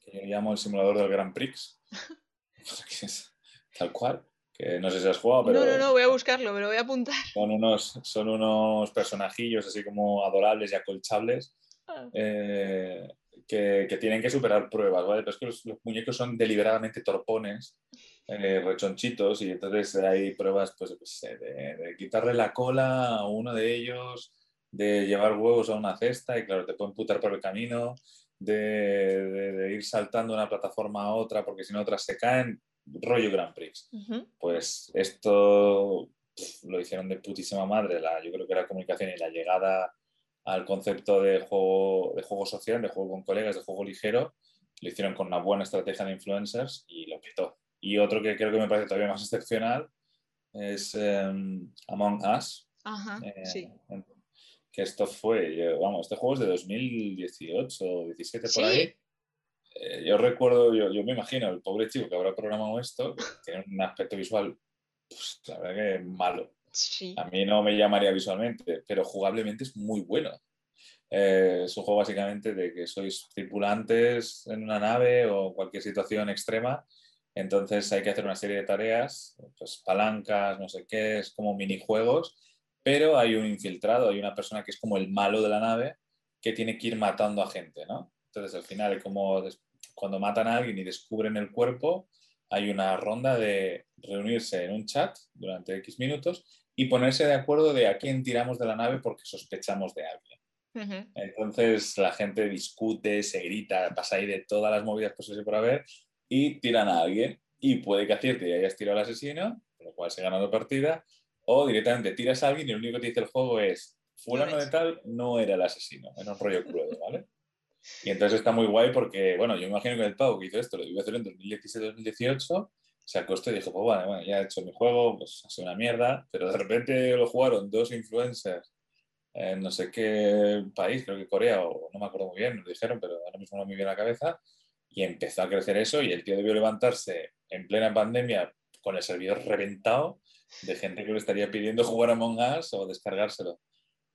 que yo llamo el simulador del Grand Prix. tal cual. Que no sé si has jugado, pero. No, no, no, voy a buscarlo, me lo voy a apuntar. Son unos, son unos personajillos así como adorables y acolchables ah. eh, que, que, tienen que superar pruebas, ¿vale? Pero es que los, muñecos son deliberadamente torpones, eh, rechonchitos, y entonces hay pruebas, pues, de, de quitarle la cola a uno de ellos, de llevar huevos a una cesta, y claro, te pueden putar por el camino de, ir saltando de una plataforma a otra, porque si no otras se caen, rollo Grand Prix. Pues esto lo hicieron de putísima madre, la, yo creo que la comunicación y la llegada al concepto de juego, de juego social, de juego con colegas, de juego ligero, lo hicieron con una buena estrategia de influencers y lo petó. Y otro que creo que me parece todavía más excepcional es em, Among Us. Ajá, eh, sí que esto fue, vamos, este juego es de 2018 o 17 por ahí. eh, yo recuerdo, yo, yo, me imagino, el pobre chico que habrá programado esto, tiene un aspecto visual, pues la verdad que malo. Sí. A mí no me llamaría visualmente, pero jugablemente es muy bueno. Eh, es un juego básicamente de que sois tripulantes en una nave o cualquier situación extrema. Entonces hay que hacer una serie de tareas, pues palancas, no sé qué, es como minijuegos, pero hay un infiltrado, hay una persona que es como el malo de la nave que tiene que ir matando a gente, ¿no? Entonces al final, como cuando matan a alguien y descubren el cuerpo, hay una ronda de reunirse en un chat durante X minutos y ponerse de acuerdo de a quién tiramos de la nave porque sospechamos de alguien. Entonces la gente discute, se grita, pasa ahí de todas las movidas posibles por haber y tiran a alguien. Y puede que acierte y hayas tirado al asesino, con lo cual se gana la partida, o directamente tiras a alguien y lo único que te dice el juego es fulano de tal no era el asesino, era un rollo crudo, ¿vale? Y entonces está muy guay porque, bueno, yo me imagino que el pavo que hizo esto lo iba a hacer en 2017-2018, se acostó y dijo, pues bueno, bueno, ya he hecho mi juego, pues ha sido una mierda, pero de repente lo jugaron dos influencers en no sé qué país, creo que Corea, o no me acuerdo muy bien, nos dijeron, pero ahora mismo no me viene a la cabeza, y empezó a crecer eso y el tío debió levantarse en plena pandemia con el servidor reventado de gente que le estaría pidiendo jugar a Among Us o descargárselo.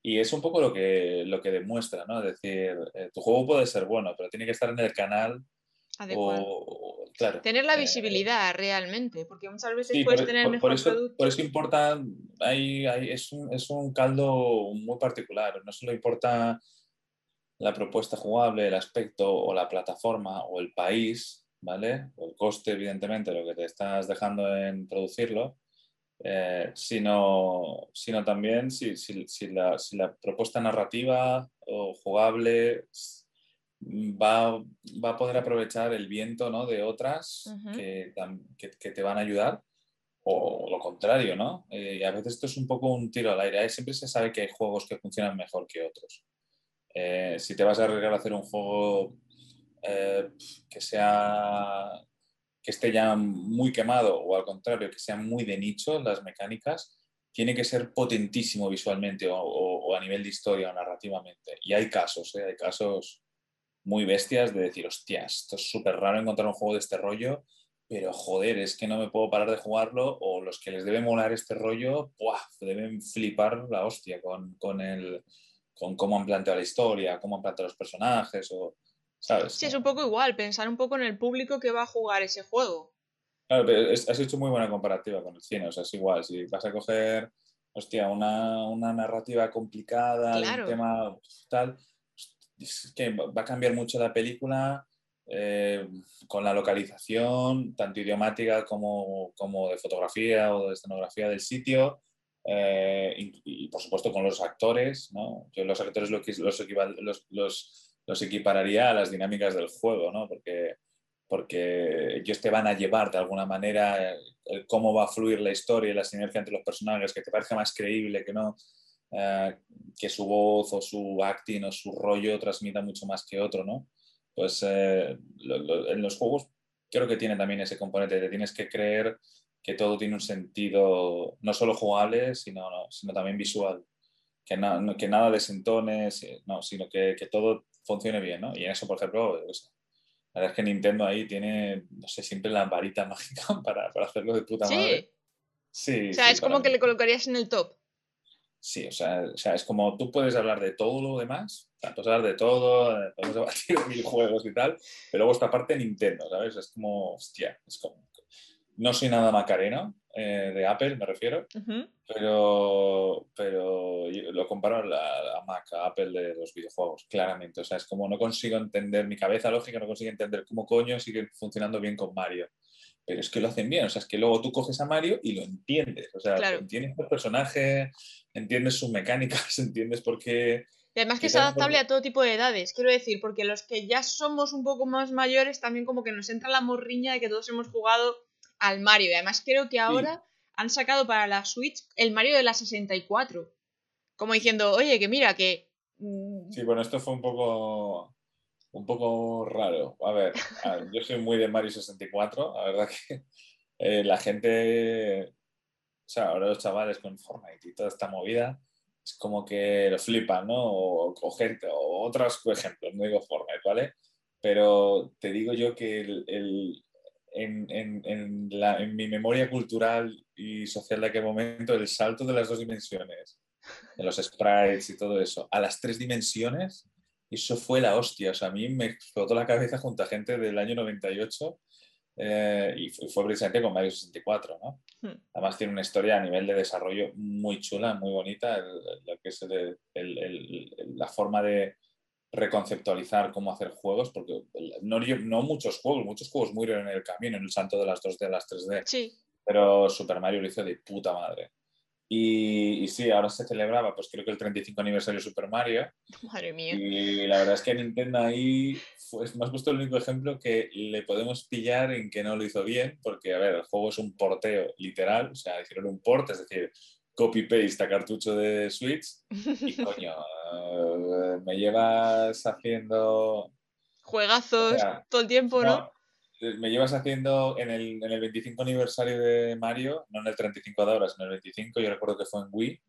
Y es un poco lo que, lo que demuestra, ¿no? Es decir, eh, tu juego puede ser bueno, pero tiene que estar en el canal o, claro, tener la eh, visibilidad realmente, porque muchas veces puedes tener mejor por eso, producto. Por eso importa, hay, hay, es, un, es, un, caldo muy particular, no solo importa la propuesta jugable, el aspecto o la plataforma o el país, ¿vale? O el coste, evidentemente, lo que te estás dejando en producirlo, eh, sino, sino también si, si, si, la, si, la, propuesta narrativa o jugable va, va, a poder aprovechar el viento ¿no? de otras uh -huh. que, que, que, te van a ayudar o lo contrario, ¿no? Eh, y a veces esto es un poco un tiro al aire. Siempre se sabe que hay juegos que funcionan mejor que otros. Eh, si te vas a arriesgar a hacer un juego eh, que sea que esté ya muy quemado o al contrario, que sea muy de nicho las mecánicas, tiene que ser potentísimo visualmente o, a nivel de historia o narrativamente. Y hay casos, ¿eh? hay casos muy bestias de decir, hostia, esto es súper raro encontrar un juego de este rollo, pero joder, es que no me puedo parar de jugarlo o los que les debe molar este rollo, deben flipar la hostia con, con, el, con cómo han planteado la historia, cómo han planteado los personajes o, ¿sabes? Sí, es un poco igual, pensar un poco en el público que va a jugar ese juego. Claro, pero has hecho muy buena comparativa con el cine, o sea, es igual, si vas a coger, hostia, una, una narrativa complicada, claro. un tema tal, es que va a cambiar mucho la película eh, con la localización, tanto idiomática como, como, de fotografía o de escenografía del sitio. Eh, y, por supuesto con los actores, ¿no? Yo los actores los, los, equipararía a las dinámicas del juego, ¿no? Porque, porque ellos te van a llevar de alguna manera cómo va a fluir la historia y la sinergia entre los personajes, que te parezca más creíble, que no, Uh, que su voz o su acting o su rollo transmita mucho más que otro, ¿no? Pues eh, en los juegos creo que tiene también ese componente, te tienes que creer que todo tiene un sentido no solo jugable, sino, no, sino también visual, que, na, que nada desentone, no, sino que, que, todo funcione bien, ¿no? Y en eso, por ejemplo, pues, la verdad es que Nintendo ahí tiene, no sé, siempre la varita mágica para, para hacerlo de puta sí. madre. Sí. O sea, sí, es como mí. que le colocarías en el top. Sí, o sea, o sea, es como tú puedes hablar de todo lo demás, o sea, puedes hablar de todo, podemos debatir mil juegos y tal, pero luego esta parte Nintendo, ¿sabes? Es como, hostia, es como, no soy nada macarena eh, de Apple, me refiero, uh -huh. pero, pero lo comparo a la a Mac, a Apple de los videojuegos, claramente, o sea, es como no consigo entender, mi cabeza lógica no consigue entender cómo coño sigue funcionando bien con Mario pero es que lo hacen bien, o sea, es que luego tú coges a Mario y lo entiendes, o sea, claro. entiendes el personaje, entiendes sus mecánicas, entiendes por qué... Y además que es adaptable a todo tipo de edades, quiero decir, porque los que ya somos un poco más mayores también como que nos entra la morriña de que todos hemos jugado al Mario, y además creo que ahora sí. han sacado para la Switch el Mario de la 64, como diciendo, oye, que mira, que... Mm, sí, bueno, esto fue un poco un poco raro. A ver, a ver, yo soy muy de Mario 64, la verdad que eh, la gente, o sea, ahora los chavales con Fortnite y toda esta movida, es como que lo flipan, ¿no? O, o gente, o otros ejemplos, no digo Fortnite, ¿vale? pero te digo yo que el, en, la, en, mi memoria cultural y social de aquel momento, el salto de las dos dimensiones, de los sprites y todo eso, a las tres dimensiones, eso fue la hostia. O sea, a mí me explotó la cabeza junto a gente del año 98 eh, y fue, precisamente con Mario 64, ¿no? Hmm. Además tiene una historia a nivel de desarrollo muy chula, muy bonita, lo que es la forma de reconceptualizar cómo hacer juegos, porque no, no muchos juegos, muchos juegos murieron en el camino, en el santo de las 2D, de las 3D. Sí. Pero Super Mario lo hizo de puta madre. Y, sí, ahora se celebraba, pues creo que el 35 aniversario de Super Mario. Madre mía. Y la verdad es que Nintendo ahí fue, me has puesto el único ejemplo que le podemos pillar en que no lo hizo bien, porque, a ver, el juego es un porteo literal, o sea, hicieron un port, es decir, copy-paste a cartucho de Switch. Y coño, eh, me llevas haciendo. Juegazos todo el tiempo, ¿no? me llevas haciendo en el, en el, 25 aniversario de Mario, no en el 35 de ahora, sino en el 25, yo recuerdo que fue en Wii,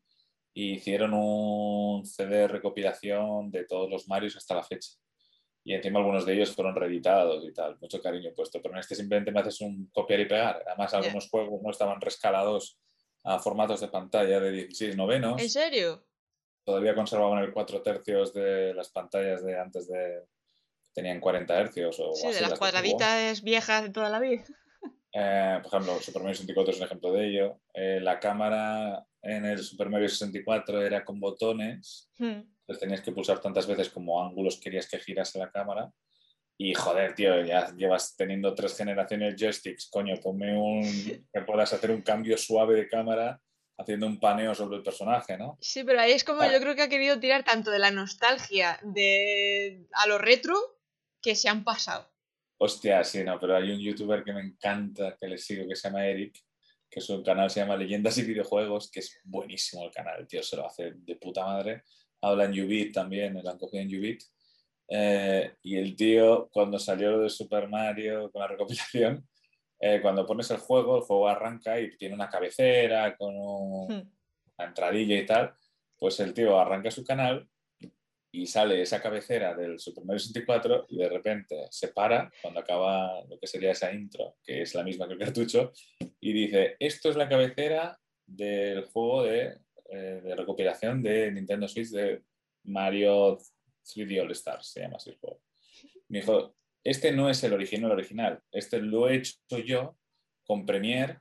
y hicieron un CD de recopilación de todos los Marios hasta la fecha. Y encima algunos de ellos fueron reeditados y tal, mucho cariño puesto, pero en este simplemente me haces un copiar y pegar. Además, algunos juegos no estaban rescalados a formatos de pantalla de 16 novenos. ¿En serio? Todavía conservaban el 4 tercios de las pantallas de antes de, tenían 40 hercios o Sí, de las, cuadraditas viejas de toda la vida. Eh, por ejemplo, Super Mario 64 es un ejemplo de ello. Eh, la cámara en el Super Mario 64 era con botones, hmm. entonces tenías que pulsar tantas veces como ángulos querías que girase la cámara. Y joder, tío, ya llevas teniendo tres generaciones joysticks, coño, ponme un. que puedas hacer un cambio suave de cámara haciendo un paneo sobre el personaje, ¿no? Sí, pero ahí es como yo creo que ha querido tirar tanto de la nostalgia de a lo retro que se han pasado. Hostia, sí, no, pero hay un youtuber que me encanta, que le sigo, que se llama Eric, que su canal se llama Leyendas y Videojuegos, que es buenísimo el canal, el tío se lo hace de puta madre. Habla en Ubit también, lo han cogido en Ubit. Eh, y el tío, cuando salió de Super Mario con la recopilación, eh, cuando pones el juego, el juego arranca y tiene una cabecera con hmm. una entradilla y tal, pues el tío arranca su canal y sale esa cabecera del Super Mario 64 y de repente se para cuando acaba lo que sería esa intro, que es la misma que el cartucho, y dice, esto es la cabecera del juego de, eh, de recopilación de Nintendo Switch de Mario 3D All Stars, se llama así el juego. Me dijo, este no es el original, original, este lo he hecho yo con Premiere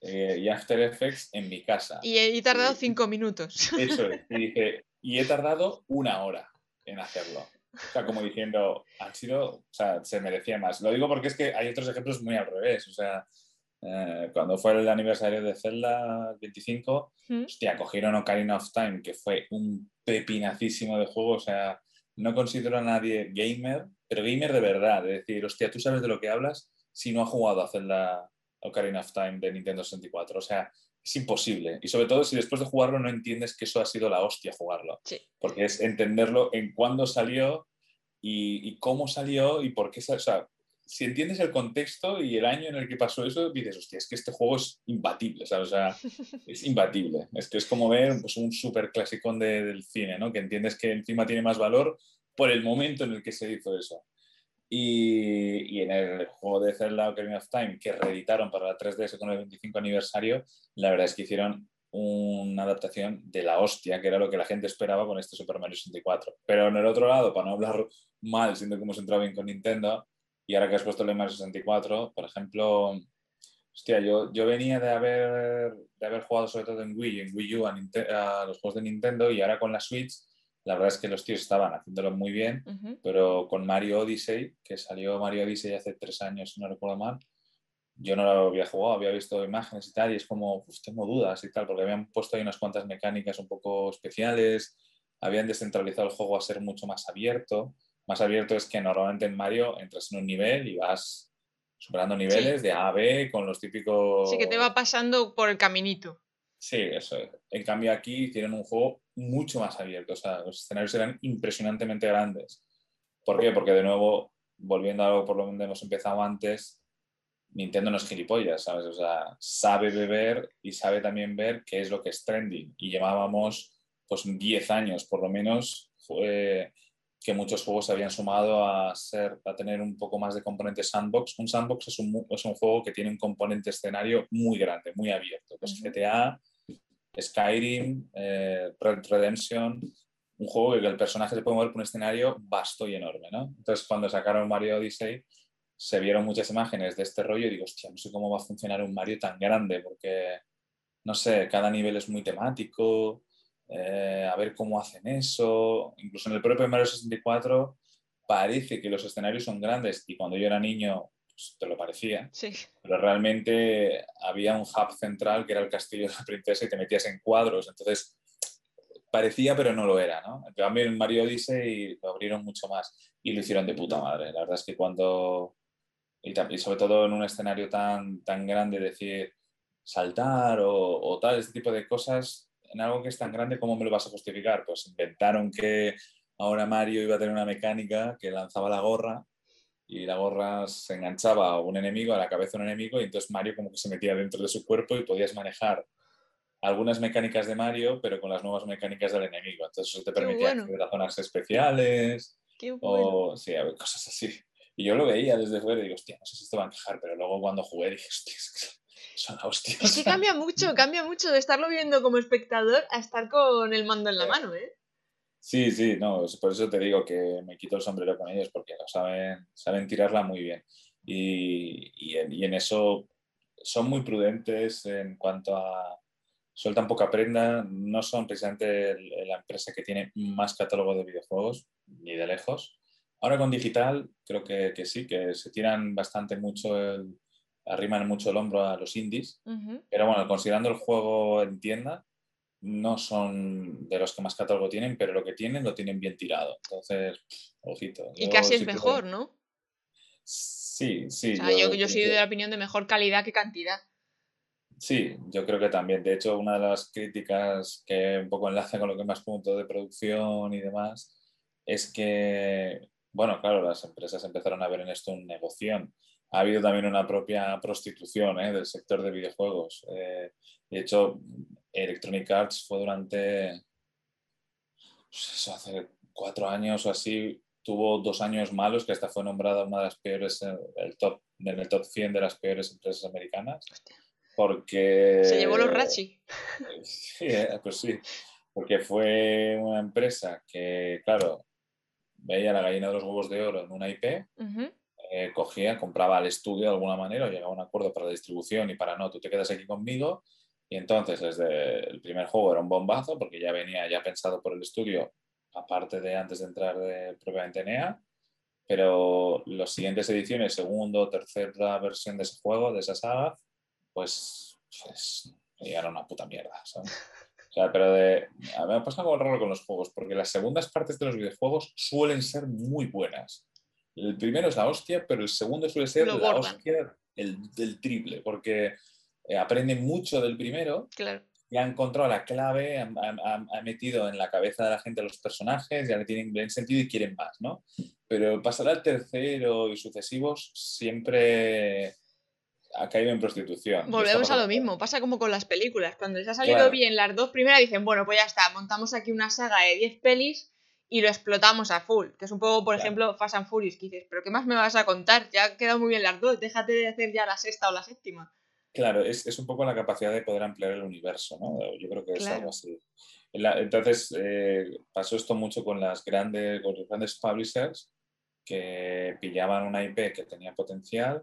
eh, y After Effects en mi casa. Y he tardado cinco minutos. Eso es. Y dije, y he tardado una hora en hacerlo. O sea, como diciendo, han sido, o sea, se merecía más. Lo digo porque es que hay otros ejemplos muy al revés. O sea, eh, cuando fue el aniversario de Zelda 25, hostia, cogieron Ocarina of Time, que fue un pepinacísimo de juego. O sea, no considero a nadie gamer, pero gamer de verdad. Es decir, hostia, tú sabes de lo que hablas si no ha jugado a Zelda Ocarina of Time de Nintendo 64. O sea, es imposible. Y sobre todo si después de jugarlo no entiendes que eso ha sido la hostia jugarlo. Porque es entenderlo en cuándo salió y, cómo salió y por qué. O sea, si entiendes el contexto y el año en el que pasó eso, dices, hostia, es que este juego es imbatible, O sea, es imbatible. Es que es como ver pues, un súper clásico del cine, ¿no? Que entiendes que encima tiene más valor por el momento en el que se hizo eso. Y, en el juego de Zelda Ocarina of Time que reeditaron para la 3DS con el 25 aniversario, la verdad es que hicieron una adaptación de la hostia, que era lo que la gente esperaba con este Super Mario 64. Pero en el otro lado, para no hablar mal, siendo que hemos entrado bien con Nintendo, y ahora que has puesto el Mario 64, por ejemplo, hostia, yo, yo venía de haber, de haber jugado sobre todo en Wii, en Wii U a, a los juegos de Nintendo, y ahora con la Switch la verdad es que los tíos estaban haciéndolo muy bien, pero con Mario Odyssey, que salió Mario Odyssey hace tres años, si no recuerdo mal, yo no lo había jugado, había visto imágenes y tal, y es como, pues tengo dudas y tal, porque habían puesto ahí unas cuantas mecánicas un poco especiales, habían descentralizado el juego a ser mucho más abierto. Más abierto es que normalmente en Mario entras en un nivel y vas superando niveles de A a B con los típicos... Sí, que te va pasando por el caminito. Sí, eso. En cambio aquí tienen un juego mucho más abierto. O sea, los escenarios eran impresionantemente grandes. ¿Por qué? Porque de nuevo, volviendo a algo por lo donde hemos empezado antes, Nintendo no es gilipollas, ¿sabes? O sea, sabe beber y sabe también ver qué es lo que es trending. Y llevábamos pues 10 años por lo menos que muchos juegos se habían sumado a, ser, a tener un poco más de componente sandbox. Un sandbox es un, es un juego que tiene un componente escenario muy grande, muy abierto. Pues GTA, Skyrim, eh, Red Redemption, un juego en el personaje se puede mover por un escenario vasto y enorme. ¿no? Entonces, cuando sacaron Mario Odyssey, se vieron muchas imágenes de este rollo y digo, hostia, no sé cómo va a funcionar un Mario tan grande, porque, no sé, cada nivel es muy temático, eh, a ver cómo hacen eso. Incluso en el propio Mario 64 parece que los escenarios son grandes y cuando yo era niño pues, te lo parecía. Sí. Pero realmente había un hub central que era el castillo de la princesa y te metías en cuadros. Entonces parecía, pero no lo era. ¿no? En cambio, en Mario Odyssey lo abrieron mucho más y lo hicieron de puta madre. La verdad es que cuando. Y, sobre todo en un escenario tan, tan grande, decir saltar o, o tal, este tipo de cosas, en algo que es tan grande, ¿cómo me lo vas a justificar? Pues inventaron que ahora Mario iba a tener una mecánica que lanzaba la gorra y la gorra se enganchaba a un enemigo, a la cabeza de un enemigo, y entonces Mario como que se metía dentro de su cuerpo y podías manejar algunas mecánicas de Mario, pero con las nuevas mecánicas del enemigo. Entonces eso te permitía acceder a zonas especiales o sí, cosas así. Y yo lo veía desde fuera y digo, hostia, no sé si esto va a encajar, pero luego cuando jugué dije, hostia, son hostias. Es que cambia mucho, cambia mucho de estarlo viendo como espectador a estar con el mando en la mano, ¿eh? Sí, sí, no, por eso te digo que me quito el sombrero con ellos, porque saben, saben tirarla muy bien. Y, y, en, y, en, eso son muy prudentes en cuanto a sueltan poca prenda, no son precisamente la empresa que tiene más catálogo de videojuegos, ni de lejos. Ahora con digital creo que, que sí, que se tiran bastante mucho el, arriman mucho el hombro a los indies, pero bueno, considerando el juego en tienda, no son de los que más catálogo tienen, pero lo que tienen lo tienen bien tirado. Entonces, ojito. Y casi es mejor, ¿no? Sí, sí. O sea, yo, yo, soy de la opinión de mejor calidad que cantidad. Sí, yo creo que también. De hecho, una de las críticas que un poco enlaza con lo que más punto de producción y demás es que, bueno, claro, las empresas empezaron a ver en esto un negocio ha habido también una propia prostitución ¿eh? del sector de videojuegos. Eh, de hecho, Electronic Arts fue durante, pues hace cuatro años o así, tuvo dos años malos, que hasta fue nombrada una de las peores, eh, el top, en el top 100 de las peores empresas americanas. Porque... Se llevó los Rachi. Sí, pues sí, porque fue una empresa que, claro, veía la gallina de los huevos de oro en una IP. Eh, cogía, compraba al estudio de alguna manera, llegaba a un acuerdo para la distribución y para no, tú te quedas aquí conmigo. Y entonces desde el primer juego era un bombazo porque ya venía ya pensado por el estudio, aparte de antes de entrar de propiamente NEA. Pero las siguientes ediciones, segundo, tercera versión de ese juego, de esa saga, pues, pues era una puta mierda. O sea, pero de, a mí me pasa algo raro con los juegos, porque las segundas partes de los videojuegos suelen ser muy buenas. El primero es la hostia, pero el segundo suele ser la hostia el, del triple, porque eh, aprende mucho del primero. Claro. Ya ha encontrado la clave, ha, metido en la cabeza de la gente los personajes, ya le tienen bien sentido y quieren más, ¿no? Pero pasar al tercero y sucesivos siempre ha caído en prostitución. Volvemos a lo mismo, pasa como con las películas. Cuando les ha salido bien las dos primeras, dicen, bueno, pues ya está, montamos aquí una saga de 10 pelis y lo explotamos a full. Que es un poco, por ejemplo, Fast and Furious, que dices, pero ¿qué más me vas a contar? Ya han quedado muy bien las dos, déjate de hacer ya la sexta o la séptima. Claro, es, es un poco la capacidad de poder ampliar el universo, ¿no? Yo creo que es algo así. entonces, eh, pasó esto mucho con, las grandes, con los grandes publishers que pillaban una IP que tenía potencial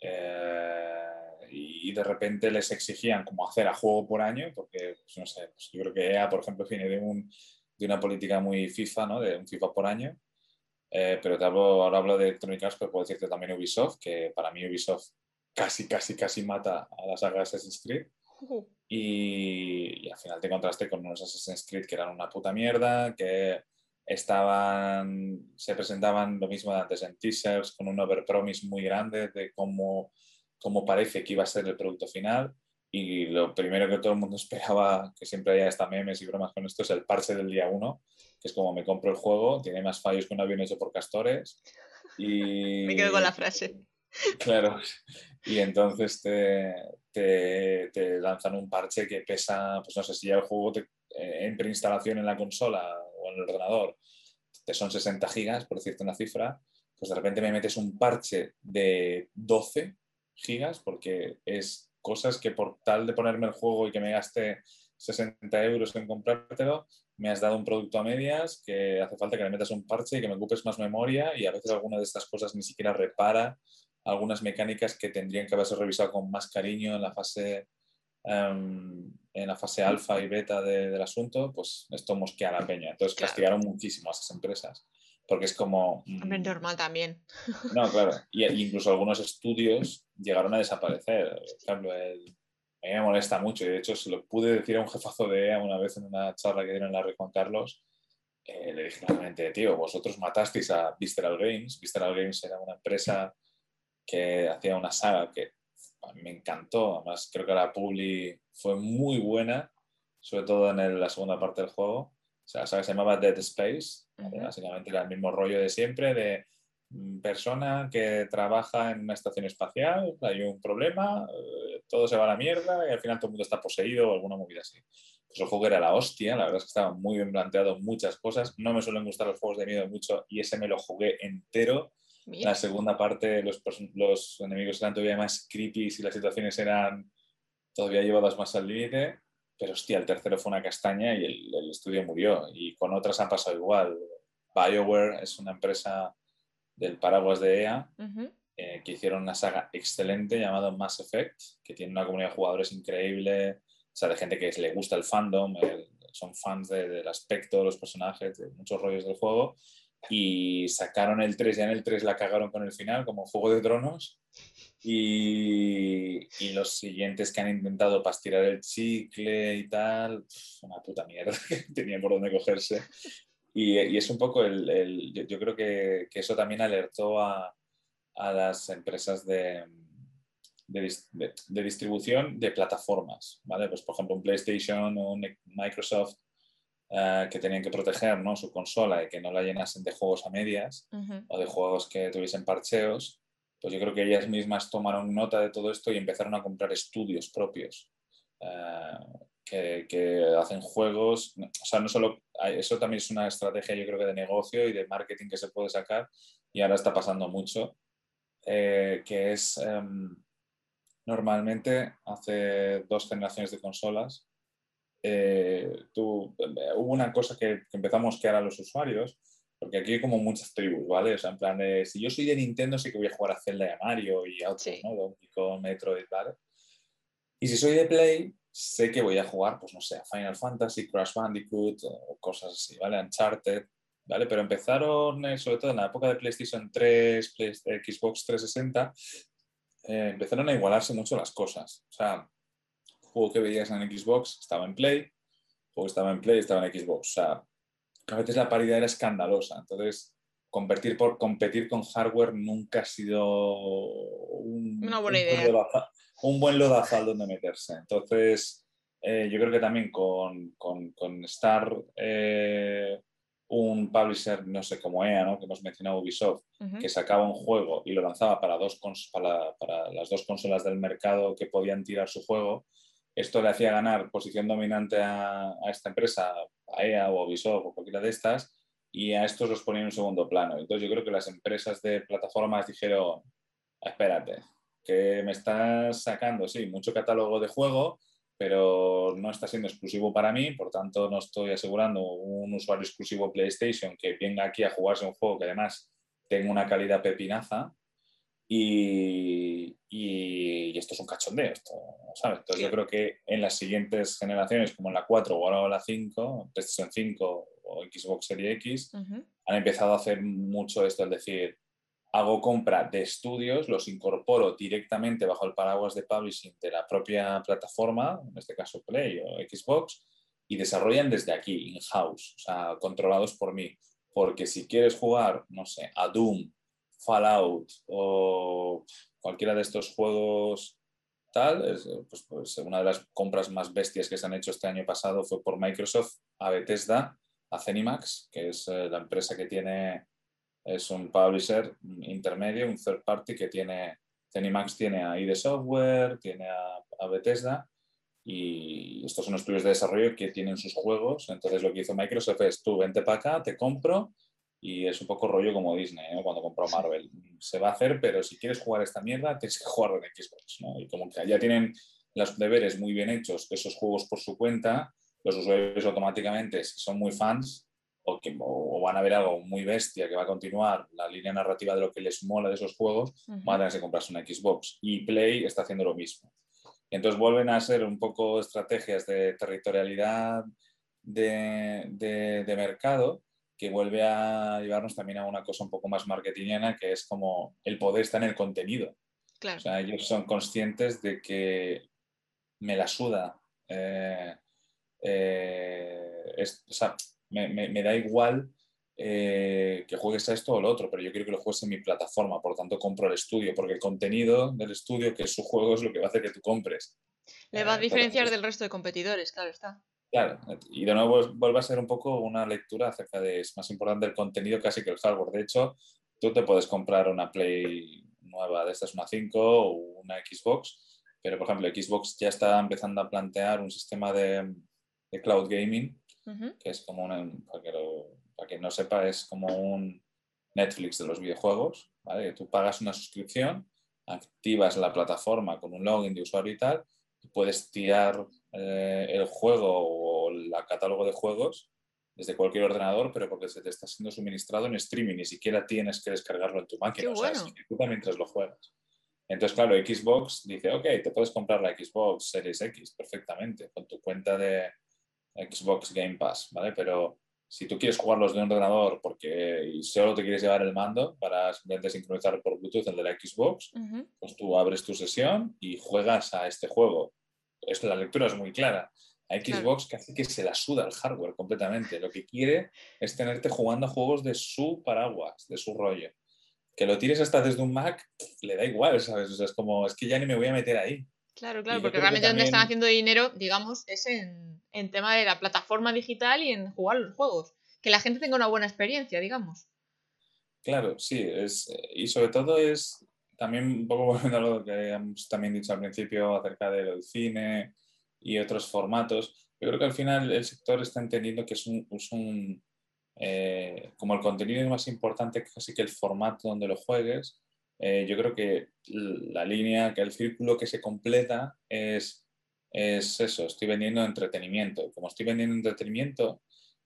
eh, y de repente les exigían como hacer a juego por año, porque, pues, no sé, pues yo creo que EA, por ejemplo, viene de un de una política muy FIFA, ¿no? de un FIFA por año. Eh, pero te hablo, ahora hablo de Electronic Arts, pero puedo decirte también Ubisoft, que para mí Ubisoft casi, casi, casi mata a la saga Assassin's Creed. Y, al final te encontraste con unos Assassin's Creed que eran una puta mierda, que estaban, se presentaban lo mismo de antes en teasers, con un overpromise muy grande de cómo, cómo parece que iba a ser el producto final. Y lo primero que todo el mundo esperaba, que siempre haya hasta memes y bromas con esto, es el parche del día 1, que es como me compro el juego, tiene más fallos que un avión hecho por castores. Y... me quedo con la frase. Claro. Y entonces te, te, te, lanzan un parche que pesa, pues no sé si ya el juego te, eh, en preinstalación en la consola o en el ordenador te son 60 gigas, por decirte una cifra, pues de repente me metes un parche de 12 gigas porque es cosas que por tal de ponerme el juego y que me gaste 60 euros en comprártelo, me has dado un producto a medias que hace falta que le metas un parche y que me ocupes más memoria y a veces alguna de estas cosas ni siquiera repara algunas mecánicas que tendrían que haberse revisado con más cariño en la fase em, en la fase alfa y beta del asunto, pues esto mosquea la peña. Entonces castigaron muchísimo a esas empresas porque es como... Mm, normal también. No, claro. Y, incluso algunos estudios llegaron a desaparecer. Por ejemplo, el, a mí me molesta mucho y de hecho se lo pude decir a un jefazo de EA una vez en una charla que dieron en la Red Juan Carlos. Eh, le dije claramente, tío, vosotros matasteis a Visceral Games. Visceral Games era una empresa que hacía una saga que a mí me encantó. Además, creo que la publi fue muy buena, sobre todo en la segunda parte del juego. O sea, saga se llamaba Dead Space. Básicamente era el mismo rollo de siempre, de mm, persona que trabaja en una estación espacial, hay un problema, eh, todo se va a la mierda y al final todo el mundo está poseído o alguna movida así. Pues el juego era la hostia, la verdad es que estaba muy bien planteado muchas cosas. No me suelen gustar los juegos de miedo mucho y ese me lo jugué entero. La segunda parte, los, los enemigos eran todavía más creepy y las situaciones eran todavía llevadas más al límite. Pero hostia, el tercero fue una castaña y el, estudio murió. Y con otras han pasado igual. BioWare es una empresa del paraguas de EA eh, que hicieron una saga excelente llamada Mass Effect, que tiene una comunidad de jugadores increíble, o sea, de gente que le gusta el fandom, son fans del aspecto de los personajes, de muchos rollos del juego, y sacaron el 3, ya en el 3 la cagaron con el final, como Juego de Tronos, y, y los siguientes que han intentado pastirar el chicle y tal, una puta mierda, que tenían por dónde cogerse. Y, y es un poco el, el yo, yo, creo que, que eso también alertó a, a las empresas de, de, distribución de plataformas, ¿vale? Pues por ejemplo un PlayStation o un Microsoft eh, que tenían que proteger ¿no? su consola y que no la llenasen de juegos a medias o de juegos que tuviesen parcheos, pues yo creo que ellas mismas tomaron nota de todo esto y empezaron a comprar estudios propios. Eh, que, que, hacen juegos, o sea, no solo, eso también es una estrategia yo creo que de negocio y de marketing que se puede sacar y ahora está pasando mucho, eh, que es em, normalmente hace dos generaciones de consolas, eh, tú, eh, hubo una cosa que, empezamos a a los usuarios, porque aquí hay como muchas tribus, ¿vale? O sea, en plan de, si yo soy de Nintendo, sí que voy a jugar a Zelda y a Mario y a otros, ¿no? Donkey Kong, Metroid, ¿vale? Y si soy de Play, sé que voy a jugar, pues no sé, a Final Fantasy, Crash Bandicoot o cosas así, ¿vale? Uncharted, ¿vale? Pero empezaron, eh, sobre todo en la época de PlayStation 3, Xbox 360, eh, empezaron a igualarse mucho las cosas. O sea, el juego que veías en Xbox estaba en Play, el juego que estaba en Play estaba en Xbox. O sea, a veces la paridad era escandalosa. Entonces, competir, por, competir con hardware nunca ha sido un, Una buena idea. un buen lodazal donde meterse. Entonces, eh, yo creo que también con, con, con estar un publisher, no sé cómo EA, ¿no? que hemos mencionado Ubisoft, que sacaba un juego y lo lanzaba para, dos para, para, las dos consolas del mercado que podían tirar su juego, esto le hacía ganar posición dominante a, a esta empresa, a EA o Ubisoft o cualquiera de estas, y a estos los ponía en un segundo plano. Entonces yo creo que las empresas de plataformas dijeron, espérate, que me estás sacando, sí, mucho catálogo de juego, pero no está siendo exclusivo para mí, por tanto no estoy asegurando un usuario exclusivo PlayStation que venga aquí a jugarse un juego que además tenga una calidad pepinaza y, esto es un cachondeo, esto, ¿sabes? Entonces yo creo que en las siguientes generaciones, como en la 4 o ahora la 5, PlayStation 5 o Xbox Series X, han empezado a hacer mucho esto, es decir, hago compra de estudios, los incorporo directamente bajo el paraguas de publishing de la propia plataforma, en este caso Play o Xbox, y desarrollan desde aquí, in-house, o sea, controlados por mí. Porque si quieres jugar, no sé, a Doom, Fallout o cualquiera de estos juegos tal, es, pues, pues, una de las compras más bestias que se han hecho este año pasado fue por Microsoft a Bethesda, a Zenimax, que es eh, la empresa que tiene es un publisher intermedio, un third party que tiene, Zenimax tiene a ID Software, tiene a, Bethesda y estos son estudios de desarrollo que tienen sus juegos. Entonces lo que hizo Microsoft es tú vente para acá, te compro y es un poco rollo como Disney, ¿no? cuando compró Marvel. Se va a hacer, pero si quieres jugar esta mierda, tienes que jugar en Xbox. ¿no? Y como que ya tienen los deberes muy bien hechos, esos juegos por su cuenta, los usuarios automáticamente, si son muy fans o, que, van a ver algo muy bestia que va a continuar la línea narrativa de lo que les mola de esos juegos, van a tener que comprarse una Xbox. Y Play está haciendo lo mismo. entonces vuelven a ser un poco estrategias de territorialidad de, de mercado que vuelve a llevarnos también a una cosa un poco más marketingiana, que es como el poder está en el contenido. O sea, ellos son conscientes de que me la suda. Eh, eh, o sea, me, da igual eh, que juegues a esto o lo otro, pero yo quiero que lo juegues en mi plataforma, por lo tanto compro el estudio, porque el contenido del estudio, que es su juego, es lo que va a hacer que tú compres. Le va a diferenciar del resto de competidores, claro está. Claro, y de nuevo vuelve a ser un poco una lectura acerca de, es más importante el contenido casi que el hardware. De hecho, tú te puedes comprar una Play nueva de estas, una 5 o una Xbox, pero por ejemplo, Xbox ya está empezando a plantear un sistema de, cloud gaming, que es como una, para que, para que no sepa, es como un Netflix de los videojuegos, ¿vale? Tú pagas una suscripción, activas la plataforma con un login de usuario y tal, y puedes tirar eh, el juego o el catálogo de juegos desde cualquier ordenador, pero porque se te está siendo suministrado en streaming, ni siquiera tienes que descargarlo en tu máquina, o sea, se mientras lo juegas. Entonces, claro, Xbox dice, ok, te puedes comprar la Xbox Series X perfectamente con tu cuenta de Xbox Game Pass, ¿vale? Pero si tú quieres jugarlos de un ordenador porque y solo te quieres llevar el mando para simplemente sincronizar por Bluetooth el de la Xbox, pues tú abres tu sesión y juegas a este juego la lectura es muy clara. A Xbox casi que se la suda el hardware completamente. Lo que quiere es tenerte jugando a juegos de su paraguas, de su rollo. Que lo tires hasta desde un Mac, le da igual, ¿sabes? O sea, es como, es que ya ni me voy a meter ahí. Claro, claro, porque realmente donde están haciendo dinero, digamos, es en, en tema de la plataforma digital y en jugar los juegos. Que la gente tenga una buena experiencia, digamos. Claro, sí, es, y sobre todo es también un poco volviendo a lo que hemos también dicho al principio acerca del cine y otros formatos, yo creo que al final el sector está entendiendo que es un, eh, como el contenido es más importante casi que el formato donde lo juegues, eh, yo creo que la línea, que el círculo que se completa es, es eso, estoy vendiendo entretenimiento. Como estoy vendiendo entretenimiento,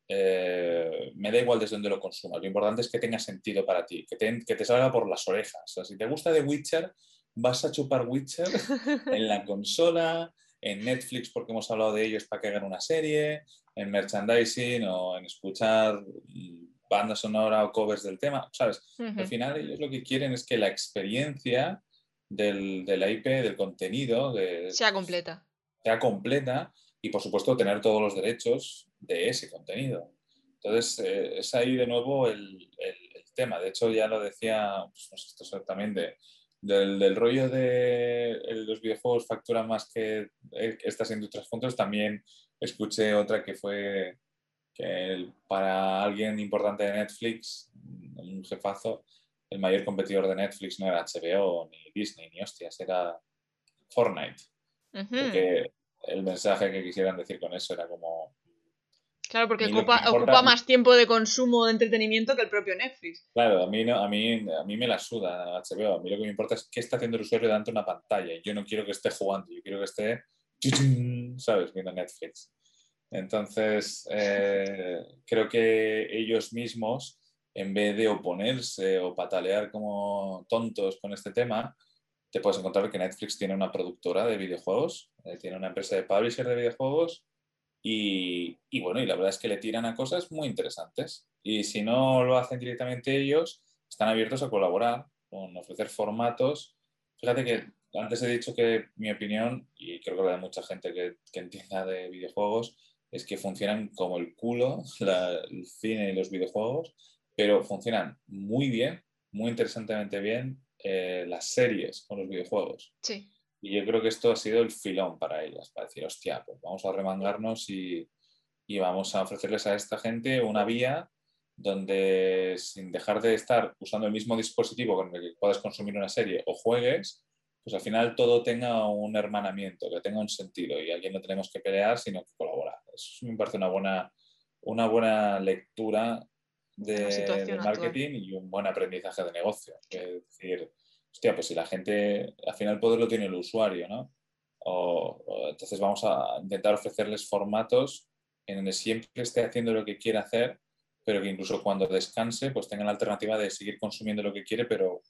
eh, me da igual desde dónde lo consumas. Lo importante es que tenga sentido para ti, que te, que te salga por las orejas. O sea, si te gusta The Witcher, vas a chupar Witcher en la consola, en Netflix porque hemos hablado de ellos para que hagan una serie, en merchandising o en escuchar banda sonora o covers del tema, ¿sabes? Al final ellos lo que quieren es que la experiencia del, de la IP, del contenido, sea completa. Sea completa y por supuesto tener todos los derechos de ese contenido. Entonces, eh, es ahí de nuevo el, tema. De hecho, ya lo decía, pues, no sé, esto también de, del, rollo de los videojuegos facturan más que estas industrias juntas. También escuché otra que fue que para alguien importante de Netflix, un jefazo, el mayor competidor de Netflix no era HBO, ni Disney, ni hostias, era Fortnite. Porque el mensaje que quisieran decir con eso era como Claro, porque ocupa, ocupa, más tiempo de consumo de entretenimiento que el propio Netflix. Claro, a mí, no, a mí, a mí me la suda HBO. A mí lo que me importa es qué está haciendo el usuario delante de una pantalla. Yo no quiero que esté jugando, yo quiero que esté, ¿sabes?, viendo Netflix. Entonces, eh, creo que ellos mismos, en vez de oponerse o patalear como tontos con este tema, te puedes encontrar que Netflix tiene una productora de videojuegos, eh, tiene una empresa de publisher de videojuegos y, bueno, y la verdad es que le tiran a cosas muy interesantes. Y si no lo hacen directamente ellos, están abiertos a colaborar con ofrecer formatos. Fíjate que antes he dicho que mi opinión, y creo que hay mucha gente que, que entienda de videojuegos, es que funcionan como el culo el cine y los videojuegos, pero funcionan muy bien, muy interesantemente bien eh, las series con los videojuegos. Sí. Y yo creo que esto ha sido el filón para ellas, para decir, hostia, pues vamos a remangarnos y, y vamos a ofrecerles a esta gente una vía donde sin dejar de estar usando el mismo dispositivo con el que puedas consumir una serie o juegues, pues al final todo tenga un hermanamiento, que tenga un sentido y aquí no tenemos que pelear, sino que colaborar. Eso me parece una buena, una buena lectura de, marketing y un buen aprendizaje de negocio. Es decir, hostia, pues si la gente, al final el poder lo tiene el usuario, ¿no? O, entonces vamos a intentar ofrecerles formatos en donde siempre esté haciendo lo que quiere hacer, pero que incluso cuando descanse, pues tenga la alternativa de seguir consumiendo lo que quiere, pero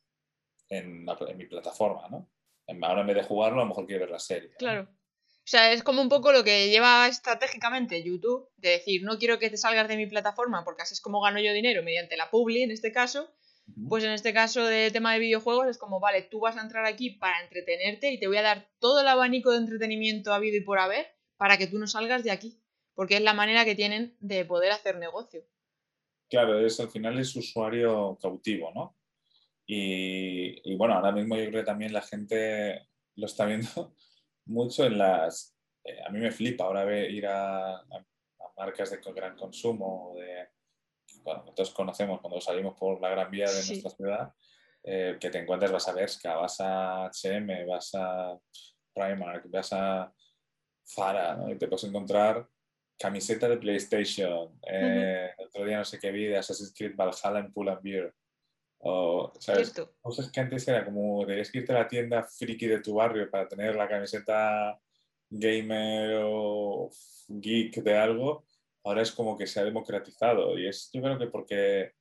en, mi plataforma, ¿no? Ahora en vez de jugarlo, a lo mejor quiere ver la serie. Claro. O sea, es como un poco lo que lleva estratégicamente YouTube, de decir, no quiero que te salgas de mi plataforma porque así es como gano yo dinero mediante la publi en este caso, pues en este caso de tema de videojuegos es como, vale, tú vas a entrar aquí para entretenerte y te voy a dar todo el abanico de entretenimiento habido y por haber para que tú no salgas de aquí, porque es la manera que tienen de poder hacer negocio. Claro, es, al final es usuario cautivo, ¿no? Y, bueno, ahora mismo yo creo que también la gente lo está viendo mucho en las... Eh, a mí me flipa ahora ver, ir a, marcas de gran consumo, de bueno, todos conocemos cuando salimos por la gran vía de nuestra ciudad, eh, que te encuentras, vas a Berska, vas a H&M, vas a Primark, vas a Zara, ¿no? y te puedes encontrar camiseta de PlayStation, eh, otro día no sé qué vi de Assassin's Creed Valhalla en Pull and Beer, o, ¿sabes? Cosas que antes era como, debías irte a la tienda friki de tu barrio para tener la camiseta gamer o geek de algo, ahora es como que se ha democratizado y es yo creo que porque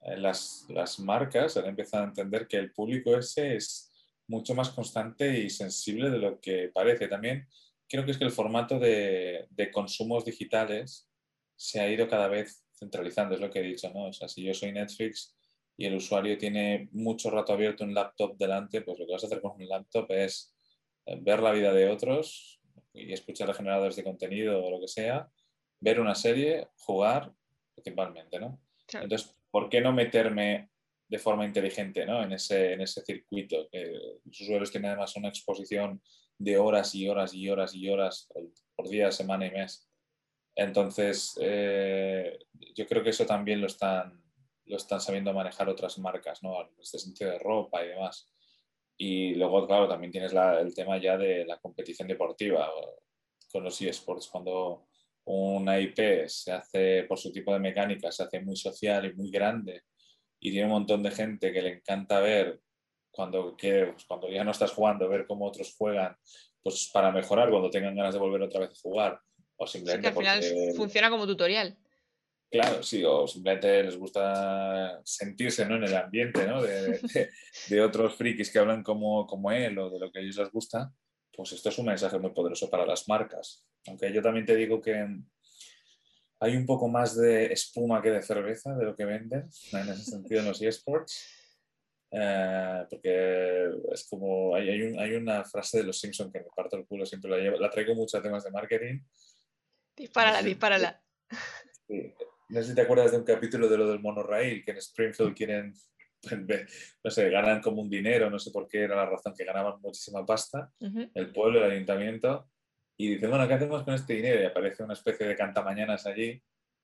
eh, las, las marcas han empezado a entender que el público ese es mucho más constante y sensible de lo que parece. También creo que es que el formato de, de consumos digitales se ha ido cada vez centralizando, es lo que he dicho, ¿no? O si yo soy Netflix y el usuario tiene mucho rato abierto un laptop delante, pues lo que vas a hacer con un laptop es eh, ver la vida de otros y escuchar generadores de contenido o lo que sea, ver una serie, jugar, principalmente, ¿no? Entonces, ¿por qué no meterme de forma inteligente ¿no? en, ese, en ese circuito? Que los usuarios tienen además una exposición de horas y horas y horas y horas por día, semana y mes. Entonces, eh, yo creo que eso también lo están, lo están sabiendo manejar otras marcas, ¿no? En este sentido de ropa y demás. Y luego, claro, también tienes el tema ya de la competición deportiva con los eSports. Cuando una IP se hace, por su tipo de mecánica, se hace muy social y muy grande y tiene un montón de gente que le encanta ver cuando, pues, cuando ya no estás jugando, ver cómo otros juegan, pues para mejorar cuando tengan ganas de volver otra vez a jugar. O simplemente al final funciona como tutorial. Claro, sí, o simplemente les gusta sentirse ¿no? en el ambiente ¿no? de, de, otros frikis que hablan como, como él o de lo que a ellos les gusta pues esto es un mensaje muy poderoso para las marcas. Aunque yo también te digo que hay un poco más de espuma que de cerveza de lo que venden, en ese sentido en los eSports. Eh, porque es como, hay, hay, una frase de los Simpsons que me parto el culo, siempre la, llevo, la traigo mucho a temas de marketing. Dispárala, dispárala. No sé si te acuerdas de un capítulo de lo del monorail, que en Springfield quieren no sé, ganan como un dinero, no sé por qué era la razón, que ganaban muchísima pasta, el pueblo, el ayuntamiento, y dicen, bueno, ¿qué hacemos con este dinero? Y aparece una especie de cantamañanas allí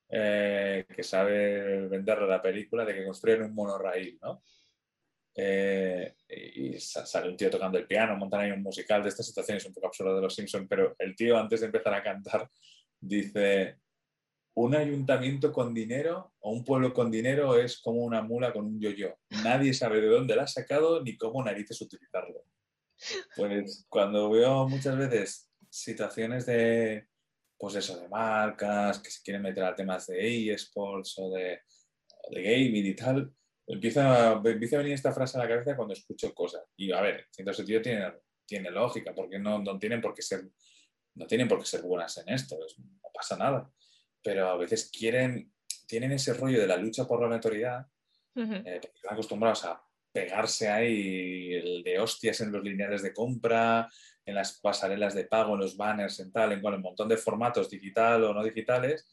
eh, que sabe venderle la película de que construyen un monorail, ¿no? Eh, y sale un tío tocando el piano, montan ahí un musical de estas situaciones un poco absurdas de los Simpsons, pero el tío antes de empezar a cantar dice, un ayuntamiento con dinero o un pueblo con dinero es como una mula con un yo-yo. Nadie sabe de dónde la ha sacado ni cómo narices utilizarlo. Pues cuando veo muchas veces situaciones de, pues eso, de marcas que se quieren meter a temas de eSports o de, de gaming y tal, empieza, empieza a venir esta frase a la cabeza cuando escucho cosas. Y a ver, cierto sentido tiene, tiene lógica, porque no, no, tienen por qué ser, no tienen por qué ser buenas en esto, no pasa nada pero a veces quieren, tienen ese rollo de la lucha por la notoriedad, eh, están acostumbrados a pegarse ahí de hostias en los lineales de compra, en las pasarelas de pago, en los banners, en tal, en, un montón de formatos digital o no digitales,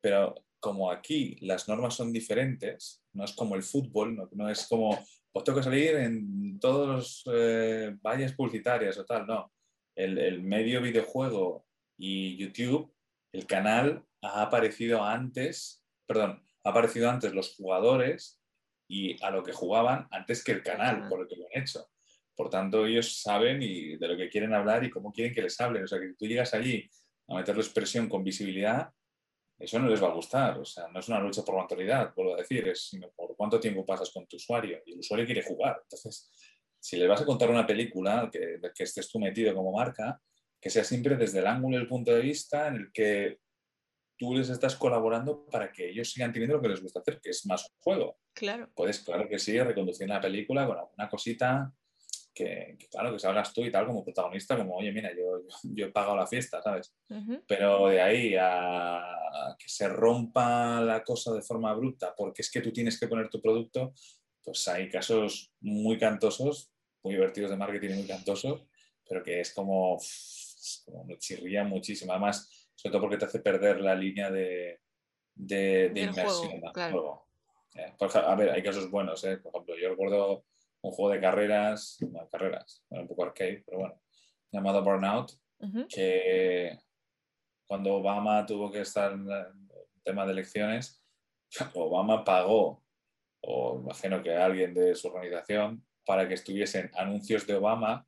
pero como aquí las normas son diferentes, no es como el fútbol, no, es como, pues tengo que salir en todos los eh, valles publicitarias o tal, no. El, el medio videojuego y YouTube, el canal ha aparecido antes, perdón, ha aparecido antes los jugadores y a lo que jugaban antes que el canal, por lo que lo han hecho. Por tanto, ellos saben y de lo que quieren hablar y cómo quieren que les hablen. O sea, que tú llegas allí a meterles presión con visibilidad, eso no les va a gustar. O sea, no es una lucha por la autoridad, vuelvo a decir, es sino por cuánto tiempo pasas con tu usuario. Y el usuario quiere jugar. Entonces, si le vas a contar una película que, que estés tú metido como marca, que sea siempre desde el ángulo y el punto de vista en el que tú les estás colaborando para que ellos sigan teniendo lo que les gusta hacer, que es más juego. Claro. Puedes, claro que sí, reconducir la película con alguna cosita que, claro, que salgas tú y tal como protagonista, como, oye, mira, yo, yo he pagado la fiesta, ¿sabes? Pero de ahí a, que se rompa la cosa de forma abrupta porque es que tú tienes que poner tu producto, pues hay casos muy cantosos, muy divertidos de marketing muy cantosos, pero que es como, como me chirría muchísimo. Además, sobre todo porque te hace perder la línea de, de, inmersión juego, eh, a ver, hay casos buenos, ¿eh? por ejemplo, yo recuerdo un juego de carreras, no, carreras, un poco arcade, pero bueno, llamado Burnout, que cuando Obama tuvo que estar en el tema de elecciones, Obama pagó, o imagino que alguien de su organización, para que estuviesen anuncios de Obama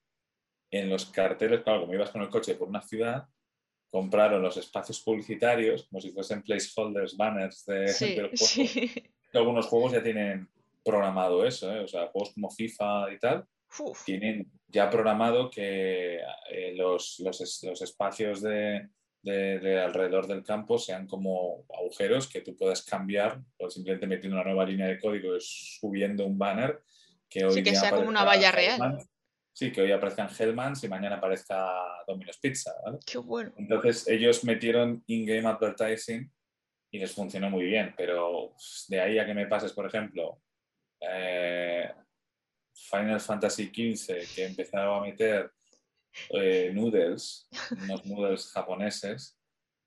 en los carteles, claro, como ibas con el coche por una ciudad, compraron los espacios publicitarios como si fuesen placeholders, banners de, del juego. Algunos juegos ya tienen programado eso, ¿eh? o sea, juegos como FIFA y tal, tienen ya programado que eh, los, los, los, espacios de, de, alrededor del campo sean como agujeros que tú puedas cambiar o simplemente metiendo una nueva línea de código subiendo un banner que hoy sí, que sea como una valla real. Sí, que hoy aparezcan Hellmans y mañana aparezca Domino's Pizza. ¿vale? Qué bueno. Entonces ellos metieron in-game advertising y les funcionó muy bien, pero de ahí a que me pases, por ejemplo, eh, Final Fantasy XV, que empezaba a meter eh, noodles, unos noodles japoneses,